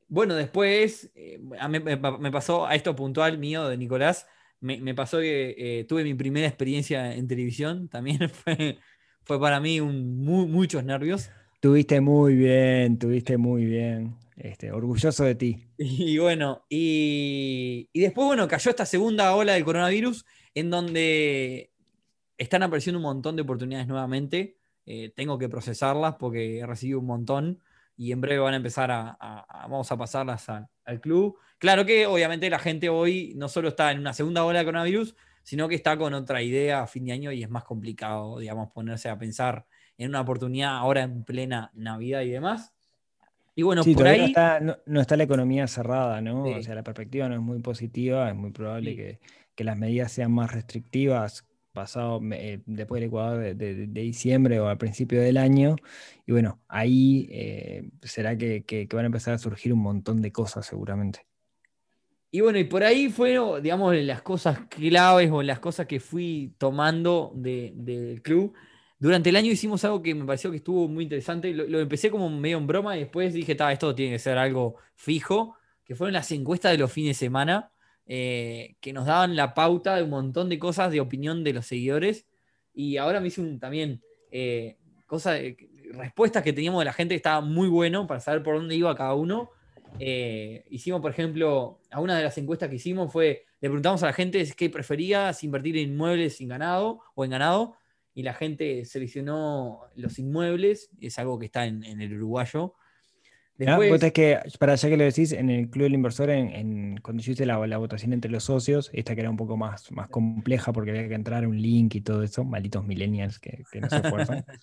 bueno, después eh, me, pasó a esto puntual mío de Nicolás. Me, pasó que eh, tuve mi primera experiencia en televisión. También fue, fue para mí un, muchos nervios. Tuviste muy bien, tuviste muy bien. Este, orgulloso de ti. Y bueno, y, después, bueno, cayó esta segunda ola del coronavirus en donde están apareciendo un montón de oportunidades nuevamente. Eh, tengo que procesarlas porque he recibido un montón y en breve van a empezar a, vamos a pasarlas al club. Claro que obviamente la gente hoy no solo está en una segunda ola de coronavirus, sino que está con otra idea a fin de año y es más complicado, digamos, ponerse a pensar en una oportunidad ahora en plena Navidad y demás. Y bueno, por ahí. No está, la economía cerrada, ¿no? O sea, la perspectiva no es muy positiva, es muy probable que, las medidas sean más restrictivas pasado eh, después del Ecuador de, diciembre o al principio del año. Y bueno, ahí eh, será que, van a empezar a surgir un montón de cosas seguramente. Y bueno, y por ahí fueron, digamos, las cosas claves o las cosas que fui tomando del club. Durante el año hicimos algo que me pareció que estuvo muy interesante. Lo, empecé como medio en broma y después dije, esto tiene que ser algo fijo, que fueron las encuestas de los fines de semana, eh, que nos daban la pauta de un montón de cosas de opinión de los seguidores. Y ahora me hice también eh, cosas, respuestas que teníamos de la gente que estaba muy bueno para saber por dónde iba cada uno. Eh, hicimos, por ejemplo, a una de las encuestas que hicimos fue, le preguntamos a la gente qué prefería, si invertir en inmuebles sin ganado o en ganado, y la gente seleccionó los inmuebles, es algo que está en, el uruguayo. Después, es que, para allá que lo decís, en el Club del Inversor, en, cuando yo hice la, votación entre los socios, esta que era un poco más, más compleja porque había que entrar un link y todo eso, malditos millennials que, no se esfuerzan.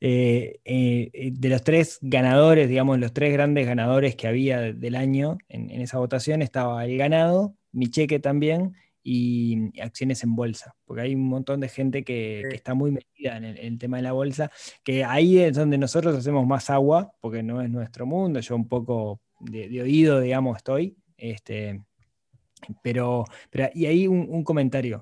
Eh, eh, de los tres ganadores, digamos, los tres grandes ganadores que había del año en, en esa votación, estaba el ganado, mi cheque también, y acciones en bolsa, porque hay un montón de gente que, está muy metida en el, tema de la bolsa, que ahí es donde nosotros hacemos más agua, porque no es nuestro mundo, yo un poco de, oído, digamos, estoy, este, pero, pero y ahí un, comentario,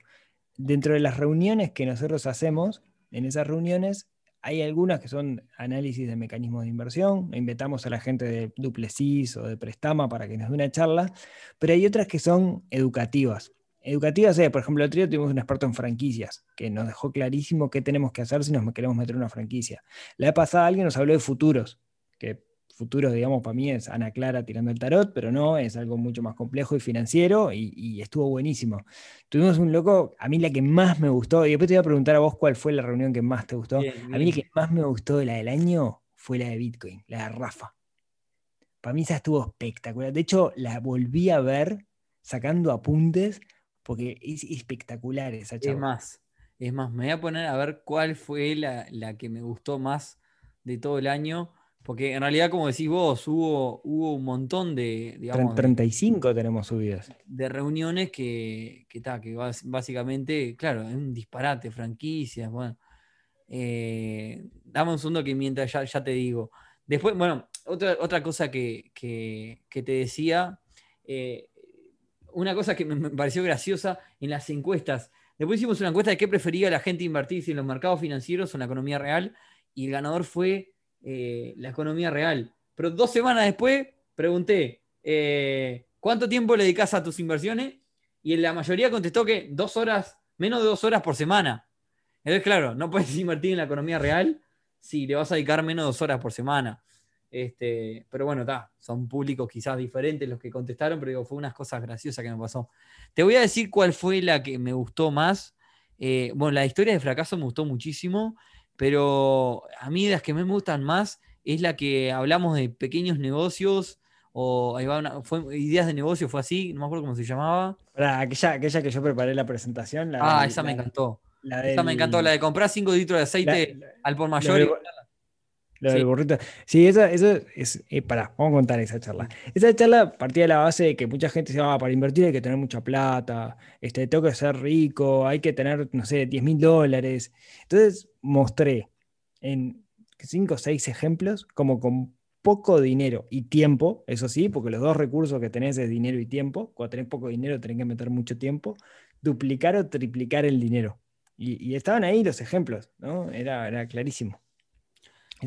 dentro de las reuniones que nosotros hacemos, en esas reuniones hay algunas que son análisis de mecanismos de inversión, inventamos a la gente de Duplessis o de Prestama para que nos dé una charla, pero hay otras que son educativas. Educativas, eh, por ejemplo, el otro día tuvimos un experto en franquicias que nos dejó clarísimo qué tenemos que hacer si nos queremos meter en una franquicia. La vez pasada alguien nos habló de futuros, que futuro, digamos, para mí es Ana Clara tirando el tarot, pero no, es algo mucho más complejo y financiero y, estuvo buenísimo. Tuvimos un loco, a mí la que más me gustó, y después te voy a preguntar a vos cuál fue la reunión que más te gustó. A mí la que más me gustó de la del año fue la de Bitcoin, la de Rafa. Para mí esa estuvo espectacular. De hecho, la volví a ver sacando apuntes porque es espectacular esa charla. Es más, es más, me voy a poner a ver cuál fue la, la que me gustó más de todo el año porque en realidad, como decís vos, hubo, hubo un montón de. Digamos, 35 tenemos subidas. De reuniones que, que, que básicamente, claro, es un disparate, franquicias, bueno. Eh, dame un segundo que mientras ya, te digo. Después, bueno, otra, otra cosa que, te decía, eh, una cosa que me pareció graciosa en las encuestas. Después hicimos una encuesta de qué prefería la gente invertir, si en los mercados financieros o en la economía real, y el ganador fue eh, la economía real. Pero dos semanas después pregunté, eh, ¿cuánto tiempo le dedicas a tus inversiones? Y la mayoría contestó que dos horas, menos de dos horas por semana. Entonces, claro, no puedes invertir en la economía real si le vas a dedicar menos de dos horas por semana. Este, pero bueno, está, son públicos quizás diferentes los que contestaron, pero digo, fue unas cosas graciosas que me pasó. Te voy a decir cuál fue la que me gustó más. Eh, bueno, la historia de fracaso me gustó muchísimo pero a mí las que me gustan más es la que hablamos de pequeños negocios o fue, ideas de negocio, fue así, no me acuerdo cómo se llamaba. aquella, aquella que yo preparé la presentación. ah, esa me encantó. esa me encantó, la de comprar 5 litros de aceite al por mayor. Lo del burrito. Sí, eso, eso es. Eh, pará, vamos a contar esa charla. Esa charla partía de la base de que mucha gente se va para invertir, hay que tener mucha plata, este, tengo que ser rico, hay que tener, no sé, 10 mil dólares. Entonces mostré en 5 o 6 ejemplos como con poco dinero y tiempo, eso sí, porque los dos recursos que tenés es dinero y tiempo. Cuando tenés poco dinero tenés que meter mucho tiempo. Duplicar o triplicar el dinero. Y, estaban ahí los ejemplos, ¿no? Era, era clarísimo.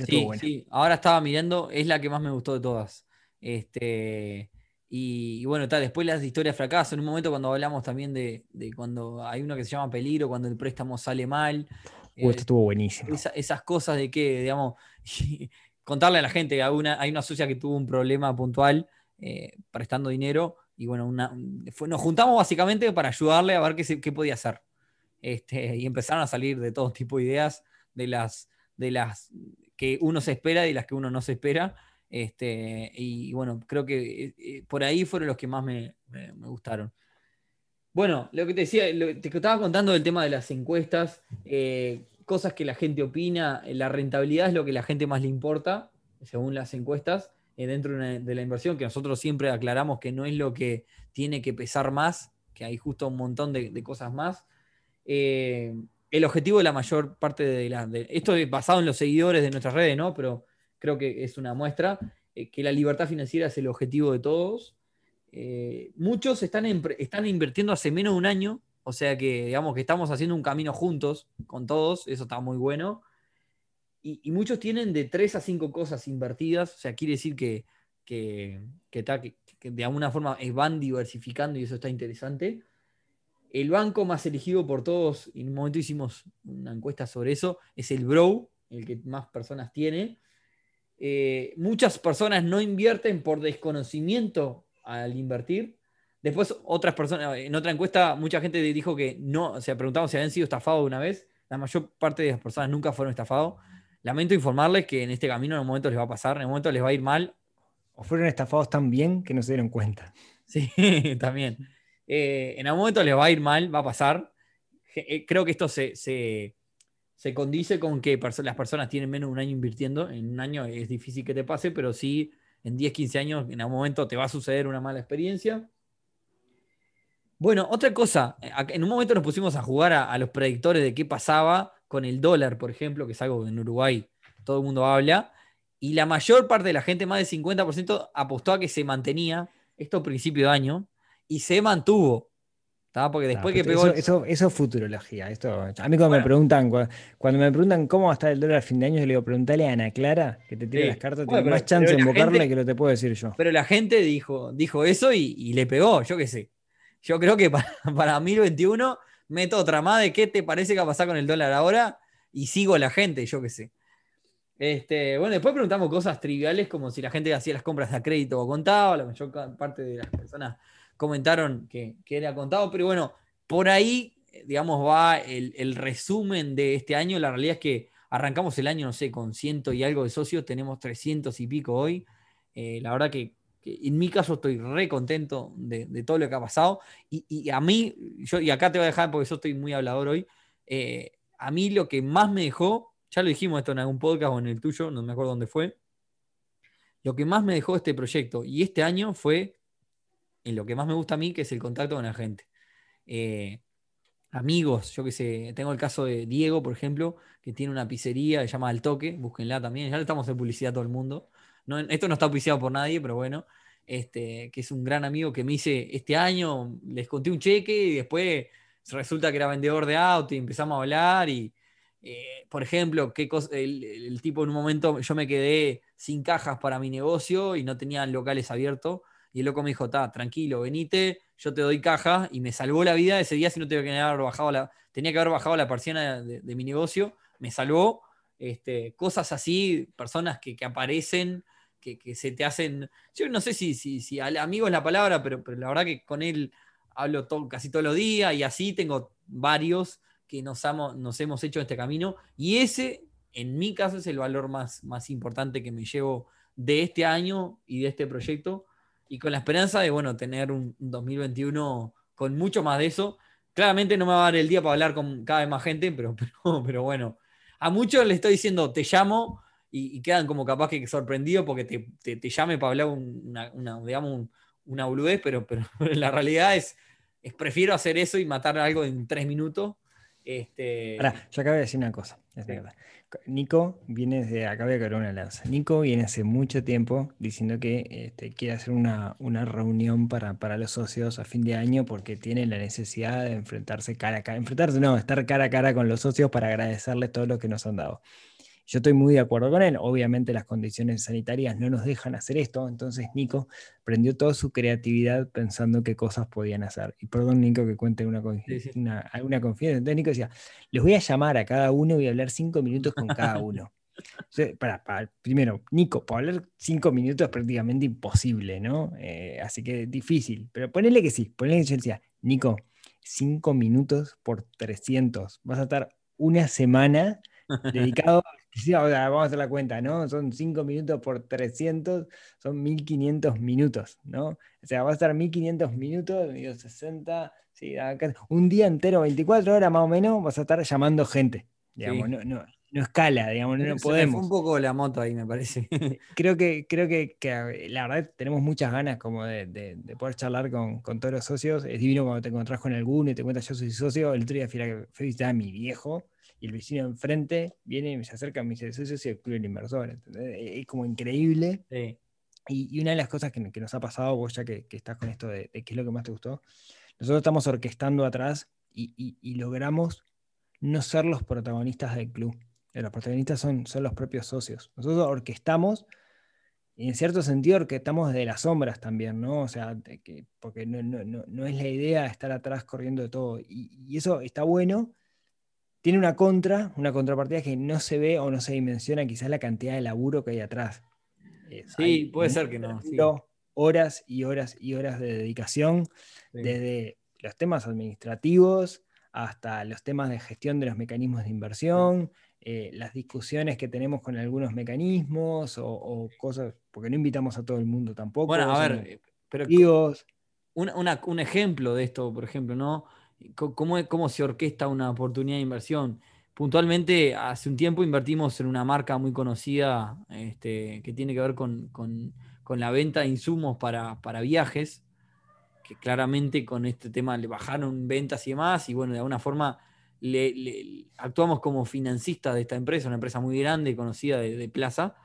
Sí, sí, ahora estaba mirando, es la que más me gustó de todas. Este, y, bueno, tal, después las historias de fracaso, en un momento cuando hablamos también de, cuando hay uno que se llama peligro, cuando el préstamo sale mal. esto estuvo buenísimo. esas cosas de que, digamos, contarle a la gente hay una, hay una socia que tuvo un problema puntual eh, prestando dinero y bueno, nos juntamos básicamente para ayudarle a ver qué, qué podía hacer. Este, y empezaron a salir de todo tipo de ideas, de las, de las que uno se espera y las que uno no se espera. Este, y bueno, creo que eh, eh, por ahí fueron los que más me, gustaron. Bueno, lo que te decía, te estaba contando del tema de las encuestas, eh, cosas que la gente opina, la rentabilidad es lo que la gente más le importa, según las encuestas, dentro de, la inversión, que nosotros siempre aclaramos que no es lo que tiene que pesar más, que hay justo un montón de, cosas más el objetivo de la mayor parte de la. esto es basado en los seguidores de nuestras redes, ¿no? Pero creo que es una muestra eh, que la libertad financiera es el objetivo de todos. Eh, muchos están, están invirtiendo hace menos de un año, o sea que digamos que estamos haciendo un camino juntos con todos, eso está muy bueno. Y, muchos tienen de tres a cinco cosas invertidas, o sea, quiere decir que, que, que de alguna forma van diversificando y eso está interesante. El banco más elegido por todos, y en un momento hicimos una encuesta sobre eso, es el Bro, el que más personas tiene. Eh, muchas personas no invierten por desconocimiento al invertir. Después, otras personas, en otra encuesta, mucha gente dijo que no, o sea, preguntamos si habían sido estafados una vez. La mayor parte de las personas nunca fueron estafados. Lamento informarles que en este camino en un momento les va a pasar, en un momento les va a ir mal. O fueron estafados tan bien que no se dieron cuenta. Sí, también. Eh, en algún momento les va a ir mal, va a pasar. Eh, creo que esto se, condice con que las personas tienen menos de un año invirtiendo. En un año es difícil que te pase, pero sí en 10, 15 años en algún momento te va a suceder una mala experiencia. Bueno, otra cosa, eh, en un momento nos pusimos a jugar a, los predictores de qué pasaba con el dólar, por ejemplo, que es algo que en Uruguay todo el mundo habla, y la mayor parte de la gente, más del 50%, apostó a que se mantenía, esto a principio de año, y se mantuvo. Porque después que pegó. Eso, eso, es futurología. Esto, a mí cuando me preguntan, cuando me preguntan cómo va a estar el dólar a fin de año, yo le digo, preguntale a Ana Clara, que te tire las cartas, tiene más chance de invocarle que lo te puedo decir yo. Pero la gente dijo, dijo eso y, le pegó, yo qué sé. Yo creo que para, para 2021 meto otra más de qué te parece que va a pasar con el dólar ahora y sigo a la gente, yo qué sé. Este, bueno, después preguntamos cosas triviales como si la gente hacía las compras a crédito o contado. La mayor parte de las personas comentaron que, era contado, pero bueno, por ahí, digamos, va el, resumen de este año. La realidad es que arrancamos el año, no sé, con ciento y algo de socios, tenemos 300 y pico hoy. Eh, la verdad que, en mi caso estoy re contento de, todo lo que ha pasado. Y, a mí, yo, y acá te voy a dejar porque yo estoy muy hablador hoy, eh, a mí lo que más me dejó, ya lo dijimos esto en algún podcast o en el tuyo, no me acuerdo dónde fue, lo que más me dejó este proyecto y este año fue en lo que más me gusta a mí, que es el contacto con la gente. Eh, amigos, yo que sé, tengo el caso de Diego, por ejemplo, que tiene una pizzería, se llama Al Toque, búsquenla también, ya le estamos en publicidad a todo el mundo. No, esto no está publicado por nadie, pero bueno, este, que es un gran amigo que me hice este año, les conté un cheque y después resulta que era vendedor de auto y empezamos a hablar y, eh, por ejemplo, qué el, tipo en un momento yo me quedé sin cajas para mi negocio y no tenía locales abiertos y el loco me dijo, está, tranquilo, venite, yo te doy caja. Y me salvó la vida ese día si no tenía que haber bajado la, tenía que haber bajado la persiana de, mi negocio. Me salvó. Este, cosas así, personas que, aparecen, que, se te hacen. Yo no sé si, si, si amigo es la palabra, pero, pero la verdad que con él hablo casi todos los días y así tengo varios que nos, nos hemos hecho este camino. Y ese, en mi caso, es el valor más, más importante que me llevo de este año y de este proyecto y con la esperanza de, bueno, tener un 2021 con mucho más de eso. Claramente no me va a dar el día para hablar con cada vez más gente, pero, pero, bueno, a muchos les estoy diciendo, te llamo y, quedan como capaz que sorprendidos porque te, llame para hablar una, digamos, una boludez, pero, pero, la realidad es, es, prefiero hacer eso y matar algo en tres minutos. Este... Ahora, yo acabo de decir una cosa. Nico viene de, acá voy a una lanza. Nico viene hace mucho tiempo diciendo que este, quiere hacer una, una reunión para, para, los socios a fin de año porque tiene la necesidad de enfrentarse cara a cara, enfrentarse, no, estar cara a cara con los socios para agradecerles todo lo que nos han dado. Yo estoy muy de acuerdo con él. Obviamente las condiciones sanitarias no nos dejan hacer esto, entonces Nico prendió toda su creatividad pensando qué cosas podían hacer. Y perdón, Nico, que cuente una, una, confianza. Entonces Nico decía, les voy a llamar a cada uno y voy a hablar cinco minutos con cada uno. para, primero, Nico, para hablar cinco minutos es prácticamente imposible, ¿no? Eh, así que difícil. Pero ponele que sí, ponele que yo decía, Nico, cinco minutos por 300. Vas a estar una semana dedicado vamos a hacer la cuenta, ¿no? Son 5 minutos por 300, son 1500 minutos, ¿no? O sea, va a estar 1500 minutos, 60, sí, un día entero, 24 horas más o menos, vas a estar llamando gente, digamos, no, no, no, escala, digamos, no, podemos. un poco la moto ahí, me parece. Creo que, creo que, la verdad tenemos muchas ganas como de, de, poder charlar con, con, todos los socios. Es divino cuando te encontrás con alguno y te cuentas yo soy socio. El otro día fui a visitar a mi viejo y el vecino enfrente viene y se acerca y me dice, soy socio del Club del Inversor. Es como increíble. Y, una de las cosas que, nos ha pasado, vos ya que, estás con esto de, qué es lo que más te gustó, nosotros estamos orquestando atrás y, logramos no ser los protagonistas del club. Eh, los protagonistas son, son los propios socios. Nosotros orquestamos y en cierto sentido orquestamos de las sombras también, ¿no? O sea, que, porque no, no, es la idea estar atrás corriendo de todo. Y, y, eso está bueno, tiene una contra, una contrapartida que no se ve o no se dimensiona quizás la cantidad de laburo que hay atrás. sí, puede ser que no. Horas y horas y horas de dedicación, desde los temas administrativos hasta los temas de gestión de los mecanismos de inversión, eh, las discusiones que tenemos con algunos mecanismos o, cosas, porque no invitamos a todo el mundo tampoco. Bueno, a ver, pero un ejemplo de esto, por ejemplo, ¿no? Cómo, cómo se orquesta una oportunidad de inversión. Puntualmente, hace un tiempo invertimos en una marca muy conocida este, que tiene que ver con, la venta de insumos para, viajes, que claramente con este tema le bajaron ventas y demás, y bueno, de alguna forma actuamos como financistas de esta empresa, una empresa muy grande, conocida de, Plaza.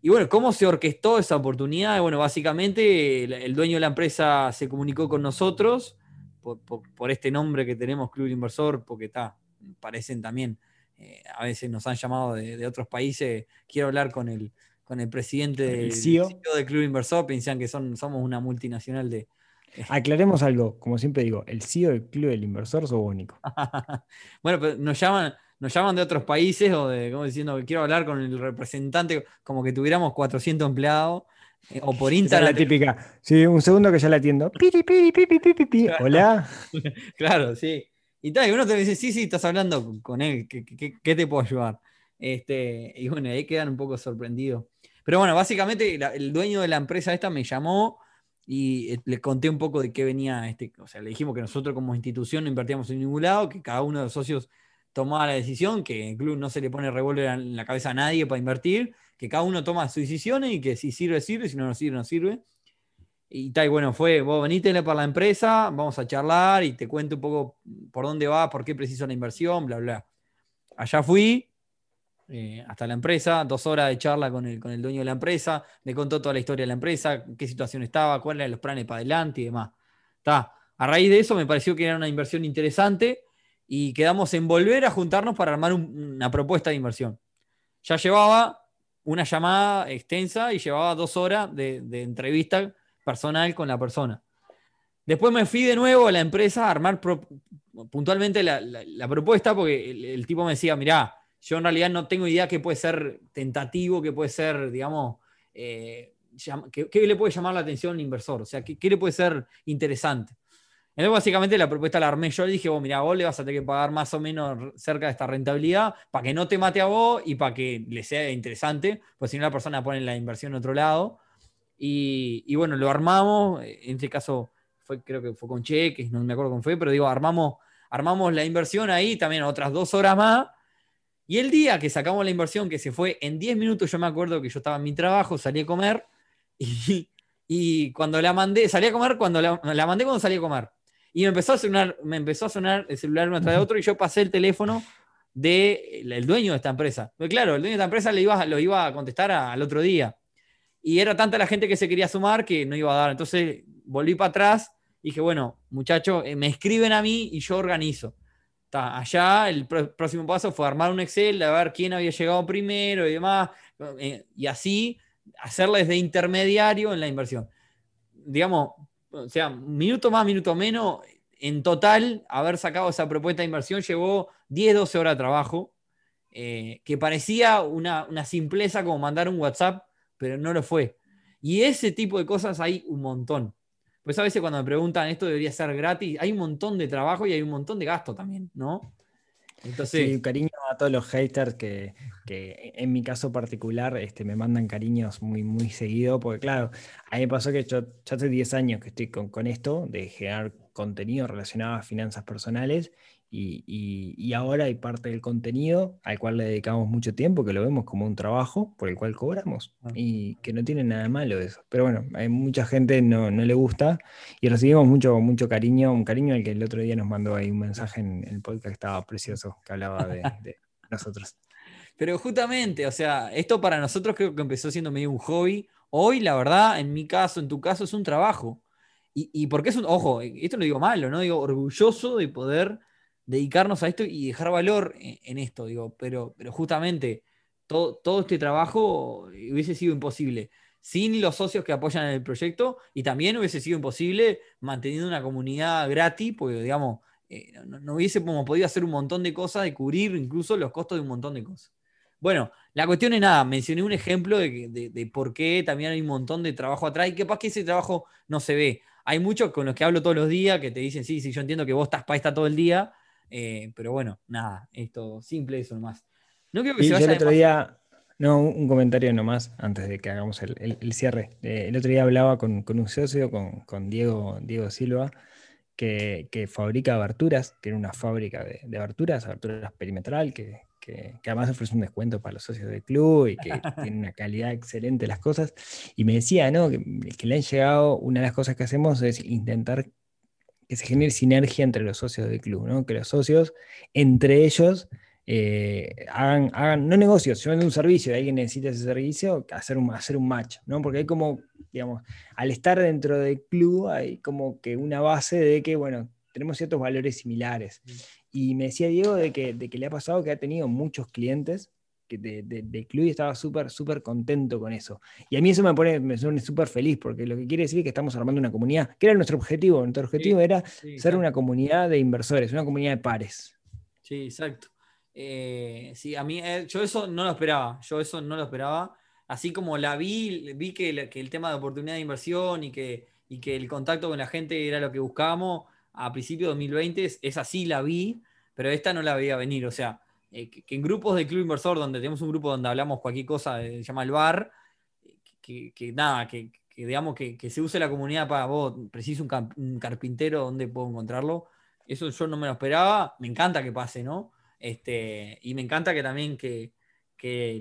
Y bueno, ¿cómo se orquestó esa oportunidad? Bueno, básicamente el, dueño de la empresa se comunicó con nosotros por, este nombre que tenemos, Club Inversor, porque está, parecen también, eh, a veces nos han llamado de, otros países, quiero hablar con el, con el presidente del CEO? E del Club Inversor, piensan que son, somos una multinacional de... Aclaremos algo, como siempre digo, el CEO del Club del Inversor es único. bueno, pero nos llaman, nos llaman de otros países o de, como diciendo que quiero hablar con el representante, como que tuviéramos 400 empleados eh, o por internet. la típica. Sí, un segundo que ya la atiendo. Hola. claro, sí. Y tal, y uno te dice, sí, sí, estás hablando con él, ¿qué, te puedo ayudar? Este, y bueno, ahí quedan un poco sorprendidos. Pero bueno, básicamente el dueño de la empresa esta me llamó y eh, le conté un poco de qué venía este. O sea, le dijimos que nosotros como institución no invertíamos en ningún lado, que cada uno de los socios tomaba la decisión, que el club no se le pone revólver en la cabeza a nadie para invertir, que cada uno toma sus decisiones y que si sirve, sirve, si no, no sirve, no sirve. Y tal, bueno, fue, vos venite para la empresa, vamos a charlar y te cuento un poco por dónde va, por qué preciso la inversión, bla, bla. Allá fui, eh, hasta la empresa, dos horas de charla con el, con el dueño de la empresa, me contó toda la historia de la empresa, qué situación estaba, cuáles eran los planes para adelante y demás. Está. A raíz de eso me pareció que era una inversión interesante y quedamos en volver a juntarnos para armar una propuesta de inversión. Ya llevaba una llamada extensa y llevaba dos horas de, entrevista personal con la persona. Después me fui de nuevo a la empresa a armar puntualmente la, propuesta porque el, tipo me decía, mirá, yo en realidad no tengo idea qué puede ser tentativo, qué puede ser, digamos, eh, qué, le puede llamar la atención al inversor, o sea, qué le puede ser interesante. Entonces, básicamente, la propuesta la armé yo. Le dije, vos, mira, vos le vas a tener que pagar más o menos cerca de esta rentabilidad para que no te mate a vos y para que le sea interesante, pues si no, la persona pone la inversión en otro lado. Y, bueno, lo armamos. En este caso, fue, creo que fue con cheques, no me acuerdo cómo fue, pero digo, armamos, armamos la inversión ahí también otras dos horas más. Y el día que sacamos la inversión, que se fue en 10 minutos, yo me acuerdo que yo estaba en mi trabajo, salí a comer y, y cuando la mandé, salí a comer cuando la, la mandé cuando salí a comer. Y me empezó a sonar, me empezó a sonar el celular uno tras de otro y yo pasé el teléfono del de dueño de esta empresa. Porque claro, el dueño de esta empresa le iba, lo iba a contestar al otro día. Y era tanta la gente que se quería sumar que no iba a dar. Entonces volví para atrás y dije, bueno, muchachos, eh, me escriben a mí y yo organizo. allá el próximo paso fue armar un Excel, de ver quién había llegado primero y demás. Eh, y así hacerles de intermediario en la inversión. Digamos, o sea, minuto más, minuto menos, en total, haber sacado esa propuesta de inversión llevó 10, 12 horas de trabajo, eh, que parecía una, simpleza como mandar un WhatsApp, pero no lo fue. Y ese tipo de cosas hay un montón. Pues a veces cuando me preguntan esto debería ser gratis, hay un montón de trabajo y hay un montón de gasto también, ¿no? Entonces, sí, cariño todos los haters que, en mi caso particular este, me mandan cariños muy, muy seguido, porque claro, a mí me pasó que yo ya hace 10 años que estoy con, con esto, de generar contenido relacionado a finanzas personales, y, ahora hay parte del contenido al cual le dedicamos mucho tiempo, que lo vemos como un trabajo por el cual cobramos ah. y que no tiene nada malo eso. Pero bueno, hay mucha gente no, no le gusta y recibimos mucho, mucho cariño, un cariño al que el otro día nos mandó ahí un mensaje en, el podcast que estaba precioso, que hablaba de, nosotros. Pero justamente, o sea, esto para nosotros creo que empezó siendo medio un hobby. Hoy, la verdad, en mi caso, en tu caso, es un trabajo. Y, porque es un, ojo, esto no digo malo, ¿no? Digo orgulloso de poder dedicarnos a esto y dejar valor en, esto, digo, pero, pero justamente todo, todo este trabajo hubiese sido imposible sin los socios que apoyan el proyecto y también hubiese sido imposible manteniendo una comunidad gratis, porque digamos, eh, no, hubiese podido hacer un montón de cosas, de cubrir incluso los costos de un montón de cosas. Bueno, la cuestión es nada, mencioné un ejemplo de, de, por qué también hay un montón de trabajo atrás y que pasa que ese trabajo no se ve. Hay muchos con los que hablo todos los días que te dicen, sí, sí, yo entiendo que vos estás para esta todo el día, eh, pero bueno, nada, esto simple, eso nomás. No quiero que se vaya. el otro día, no, un comentario nomás antes de que hagamos el, cierre. Eh, el otro día hablaba con, un socio, con, Diego, Diego Silva, que, fabrica aberturas, tiene una fábrica de, aberturas, aberturas perimetral, que, además ofrece un descuento para los socios del club y que tiene una calidad excelente las cosas. Y me decía, ¿no? Que, que, le han llegado, una de las cosas que hacemos es intentar que se genere sinergia entre los socios del club, ¿no? que los socios entre ellos eh, hagan, hagan, no negocios, si venden un servicio y alguien necesita ese servicio, hacer un, hacer un match, ¿no? porque hay como, digamos, al estar dentro del club hay como que una base de que, bueno, tenemos ciertos valores similares. Y me decía Diego de que, de que le ha pasado que ha tenido muchos clientes que de, de, club y estaba súper, súper contento con eso. Y a mí eso me pone, me pone súper feliz, porque lo que quiere decir es que estamos armando una comunidad, que era nuestro objetivo. Nuestro objetivo era ser una comunidad de inversores, una comunidad de pares. Sí, exacto. Eh, sí, a mí, eh, yo eso no lo esperaba, yo eso no lo esperaba. Así como la vi, vi que, que el tema de oportunidad de inversión y que, y que el contacto con la gente era lo que buscábamos a principios de 2020, es así la vi, pero esta no la veía venir. O sea, eh, que, en grupos de club inversor, donde tenemos un grupo donde hablamos cualquier cosa, eh, se llama el bar, que, nada, que, digamos que, se use la comunidad para vos, preciso un, carpintero, ¿dónde puedo encontrarlo? Eso yo no me lo esperaba, me encanta que pase, ¿no? Este, y me encanta que también que,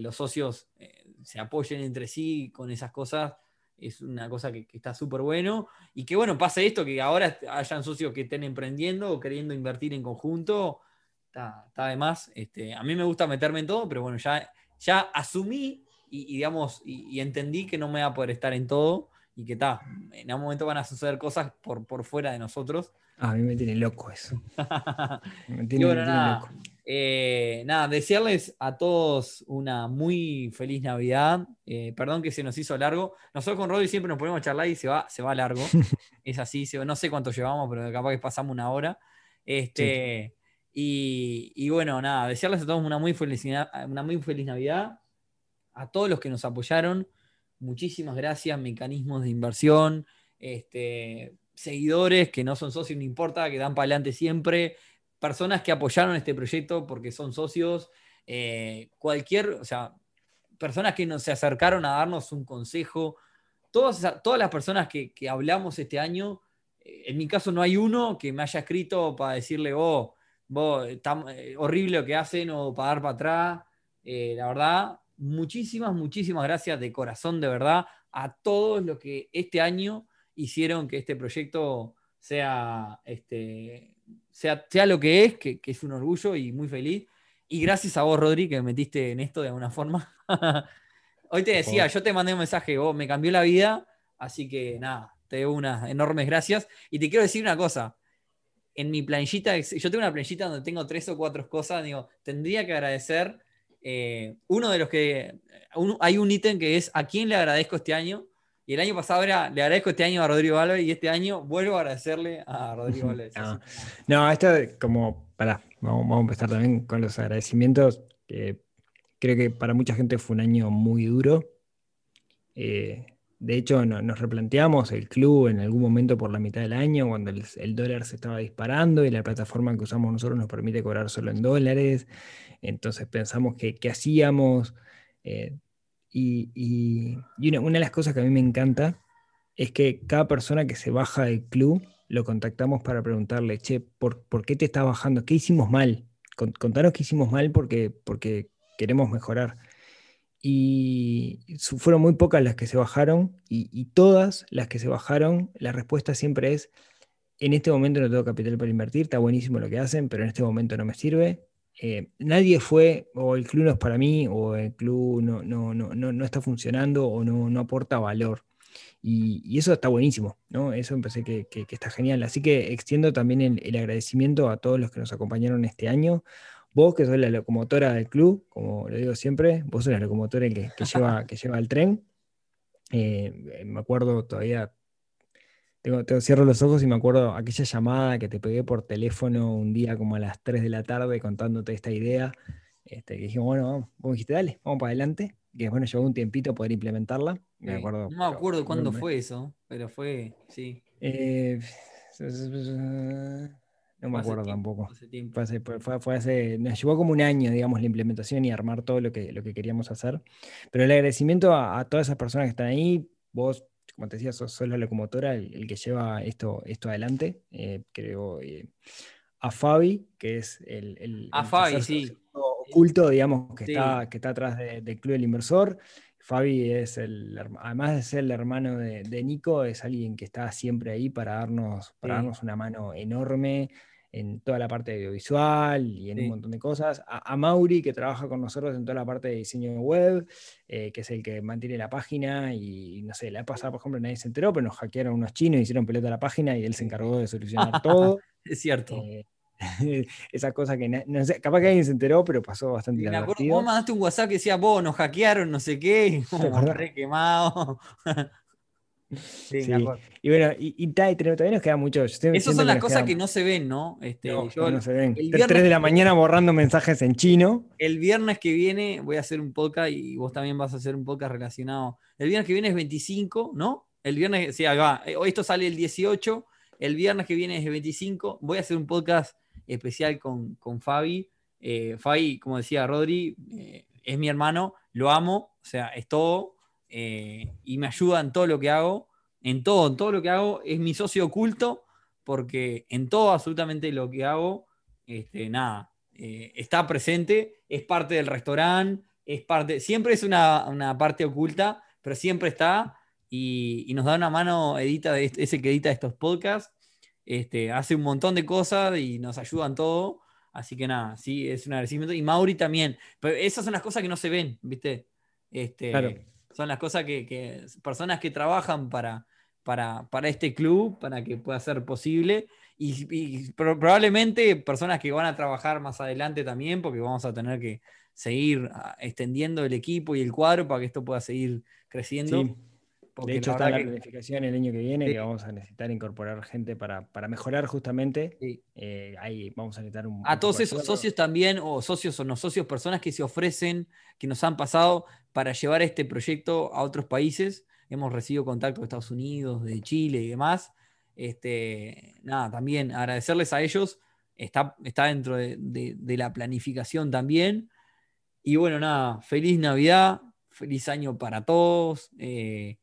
los socios eh, se apoyen entre sí con esas cosas, es una cosa que, está súper bueno. Y que bueno, pase esto, que ahora hayan socios que estén emprendiendo o queriendo invertir en conjunto, está, de más. Este, a mí me gusta meterme en todo, pero bueno, ya, ya asumí y, digamos, y, entendí que no me va a poder estar en todo y que está, en algún momento van a suceder cosas por, por fuera de nosotros. a mí me tiene loco eso. me tiene, loco. Eh, nada, desearles a todos una muy feliz Navidad. Eh, perdón que se nos hizo largo. Nosotros con Rodri siempre nos ponemos a charlar y se va, se va largo. es así, no sé cuánto llevamos, pero capaz que pasamos una hora. Este, y, bueno, nada, desearles a todos una muy, feliz, una muy feliz Navidad. A todos los que nos apoyaron, muchísimas gracias. Mecanismos de inversión, este, seguidores que no son socios, no importa, que dan para adelante siempre. Personas que apoyaron este proyecto porque son socios. Eh, cualquier, o sea, personas que nos se acercaron a darnos un consejo. Todas, todas las personas que, que hablamos este año, eh, en mi caso no hay uno que me haya escrito para decirle, oh, vos, está eh, horrible lo que hacen o pagar para atrás. Eh, la verdad, muchísimas, muchísimas gracias de corazón, de verdad, a todos los que este año hicieron que este proyecto sea, este, sea, sea lo que es, que, es un orgullo y muy feliz. Y gracias a vos, Rodri, que me metiste en esto de alguna forma. Hoy te decía, yo te mandé un mensaje, vos me cambió la vida, así que nada, te doy unas enormes gracias. Y te quiero decir una cosa, en mi planillita, yo tengo una planillita donde tengo tres o cuatro cosas, digo, tendría que agradecer, eh, uno de los que, hay un ítem que es a quién le agradezco este año, y el año pasado era, le agradezco este año a Rodrigo Álvarez, y este año vuelvo a agradecerle a Rodrigo Álvarez. no, esto como, para, vamos, a empezar también con los agradecimientos, creo que para mucha gente fue un año muy duro. Eh, de hecho, nos replanteamos el club en algún momento por la mitad del año, cuando el, dólar se estaba disparando y la plataforma que usamos nosotros nos permite cobrar solo en dólares. Entonces pensamos que qué hacíamos. Eh, y, una, de las cosas que a mí me encanta es que cada persona que se baja del club lo contactamos para preguntarle, che, ¿por, qué te estás bajando? ¿Qué hicimos mal? Contanos qué hicimos mal porque, queremos mejorar y fueron muy pocas las que se bajaron y, todas las que se bajaron, la respuesta siempre es, en este momento no tengo capital para invertir, está buenísimo lo que hacen, pero en este momento no me sirve. Eh, nadie fue, o el club no es para mí, o el club no, no, no, no está funcionando, o no, no aporta valor. Y, eso está buenísimo, ¿no? Eso empecé que, que, está genial. Así que extiendo también el agradecimiento a todos los que nos acompañaron este año. Vos, que sos la locomotora del club, como lo digo siempre, vos sos la locomotora que, que lleva, que lleva el tren. Eh, me acuerdo todavía, tengo, cierro los ojos y me acuerdo aquella llamada que te pegué por teléfono un día como a las 3 de la tarde contándote esta idea. Este, que dijimos, bueno, vamos, vos dijiste, dale, vamos para adelante. Que bueno, llevó un tiempito poder implementarla. Me acuerdo, no me acuerdo cuándo fue eso, pero fue, sí. Eh, no me acuerdo tampoco. Fue hace, nos llevó como un año, digamos, la implementación y armar todo lo que, lo que queríamos hacer. Pero el agradecimiento a, todas esas personas que están ahí, vos, como te decía, sos, la locomotora, el, que lleva esto, esto adelante. Eh, creo eh, a Fabi, que es el, el, a Fabi, sí. oculto, digamos, que, está, que está atrás del Club del Inversor. Fabi es el, además de ser el hermano de, Nico, es alguien que está siempre ahí para darnos, para darnos una mano enorme, en toda la parte audiovisual y en un montón de cosas. A, Mauri, que trabaja con nosotros en toda la parte de diseño web, eh, que es el que mantiene la página. Y no sé, la pasada, por ejemplo, nadie se enteró, pero nos hackearon unos chinos, hicieron pelota a la página y él se encargó de solucionar todo. es cierto. Eh, esa cosa que no sé, capaz que alguien se enteró, pero pasó bastante me acuerdo, vos mandaste un WhatsApp que decía, vos nos hackearon, no sé qué, y como re quemado. Sí, Y bueno, y, todavía nos queda mucho. Esas son las cosas que no se ven, ¿no? Este, no, se ven. El 3 de la mañana borrando mensajes en chino. El viernes que viene voy a hacer un podcast y vos también vas a hacer un podcast relacionado. El viernes que viene es 25, ¿no? El viernes, sí, va. Eh, esto sale el 18. El viernes que viene es el 25. Voy a hacer un podcast especial con, con Fabi. Eh, Fabi, como decía Rodri, eh, es mi hermano, lo amo, o sea, es todo. Eh, y me ayuda en todo lo que hago, en todo, en todo lo que hago, es mi socio oculto, porque en todo absolutamente lo que hago, este, nada, eh, está presente, es parte del restaurante, es parte, siempre es una, parte oculta, pero siempre está y, nos da una mano, edita de, ese que edita estos podcasts, este, hace un montón de cosas y nos ayuda en todo. Así que nada, sí, es un agradecimiento. Y Mauri también. Pero esas son las cosas que no se ven, ¿viste? Este, claro. Son las cosas que, personas que trabajan para, para, para, este club, para que pueda ser posible. Y, probablemente personas que van a trabajar más adelante también, porque vamos a tener que seguir ah, extendiendo el equipo y el cuadro para que esto pueda seguir creciendo. Sí. De hecho, está la planificación el año que viene, que vamos a necesitar incorporar gente para, mejorar justamente. Eh, ahí vamos a necesitar un... A todos esos socios también, o socios o no socios, personas que se ofrecen, que nos han pasado para llevar este proyecto a otros países. Hemos recibido contacto de Estados Unidos, de Chile y demás. Este, nada, también agradecerles a ellos. Está, está dentro de, la planificación también. Y bueno, nada, feliz Navidad, feliz año para todos. Eh,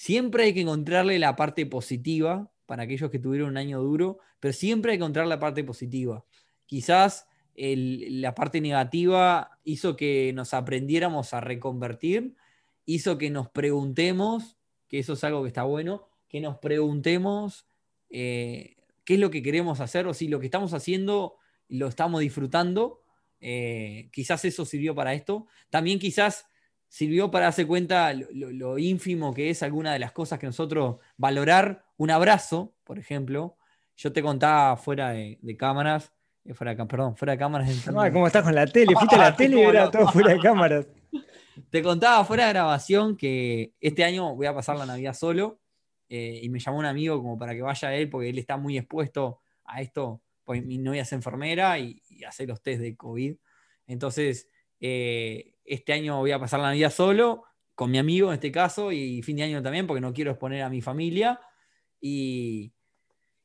siempre hay que encontrarle la parte positiva para aquellos que tuvieron un año duro, pero siempre hay que encontrar la parte positiva. Quizás la parte negativa hizo que nos aprendiéramos a reconvertir, hizo que nos preguntemos, que eso es algo que está bueno, que nos preguntemos eh, qué es lo que queremos hacer o si lo que estamos haciendo lo estamos disfrutando. Eh, quizás eso sirvió para esto. También quizás sirvió para darse cuenta lo, ínfimo que es alguna de las cosas que nosotros valorar. Un abrazo, por ejemplo. Yo te contaba fuera de cámaras eh, fuera de, perdón, fuera de cámaras. ¿Cómo estás con la tele? Fuiste a la tele y era todo fuera de cámaras. Te contaba fuera de grabación que este año voy a pasar la Navidad solo eh, y me llamó un amigo como para que vaya a él porque él está muy expuesto a esto, porque mi novia es enfermera y, hace los test de COVID. Entonces, eh, este año voy a pasar la Navidad solo, con mi amigo en este caso, y fin de año también, porque no quiero exponer a mi familia. Y,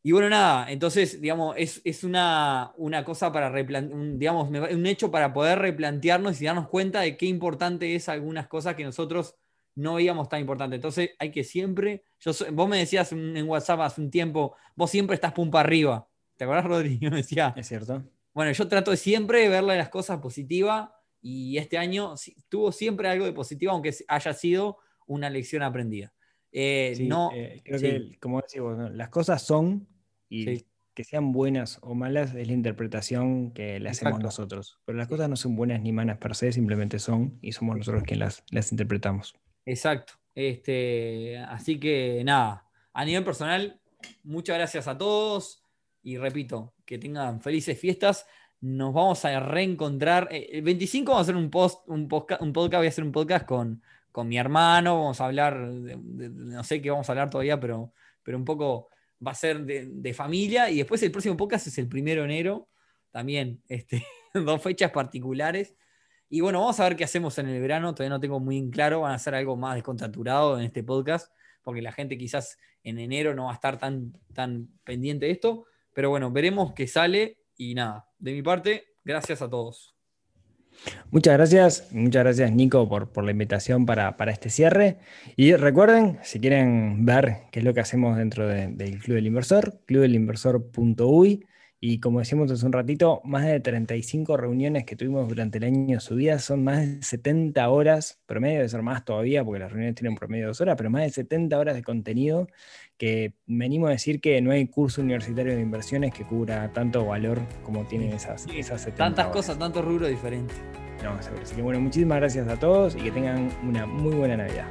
y bueno, nada, entonces, digamos, es, una, una, cosa para replantear, digamos, un hecho para poder replantearnos y darnos cuenta de qué importante es algunas cosas que nosotros no veíamos tan importante. Entonces, hay que siempre, yo, vos me decías en WhatsApp hace un tiempo, vos siempre estás pumpa arriba. ¿Te acuerdas, Rodrigo? Me decía. Es cierto. Bueno, yo trato de siempre verle las cosas positivas y este año tuvo siempre algo de positivo, aunque haya sido una lección aprendida. Eh, no, eh, creo que, como decimos, las cosas son y que sean buenas o malas es la interpretación que le hacemos nosotros. Pero las cosas no son buenas ni malas per se, simplemente son y somos nosotros quienes las, interpretamos. Exacto. Este, así que nada, a nivel personal, muchas gracias a todos y repito, que tengan felices fiestas. Nos vamos a reencontrar. Eh, el 25 vamos a hacer un, post, un, podcast, un podcast, voy a hacer un podcast con, con mi hermano, vamos a hablar, no sé qué vamos a hablar todavía, pero, pero un poco va a ser de, familia y después el próximo podcast es el primero de enero, también este, dos fechas particulares. Y bueno, vamos a ver qué hacemos en el verano, todavía no tengo muy claro, van a hacer algo más descontraturado en este podcast, porque la gente quizás en enero no va a estar tan, tan pendiente de esto, pero bueno, veremos qué sale y nada, de mi parte, gracias a todos. Muchas gracias, muchas gracias Nico por, la invitación para, este cierre. Y recuerden, si quieren ver qué es lo que hacemos dentro del Club del Inversor, clubdelinversor.uy. Y como decíamos hace un ratito, más de 35 reuniones que tuvimos durante el año subidas, son más de 70 horas, promedio debe ser más todavía, porque las reuniones tienen promedio de dos horas, pero más de 70 horas de contenido que venimos a decir que no hay curso universitario de inversiones que cubra tanto valor como tienen esas, esas 70 Tantas cosas, tantos rubros diferentes. No, seguro. Así que bueno, muchísimas gracias a todos y que tengan una muy buena Navidad.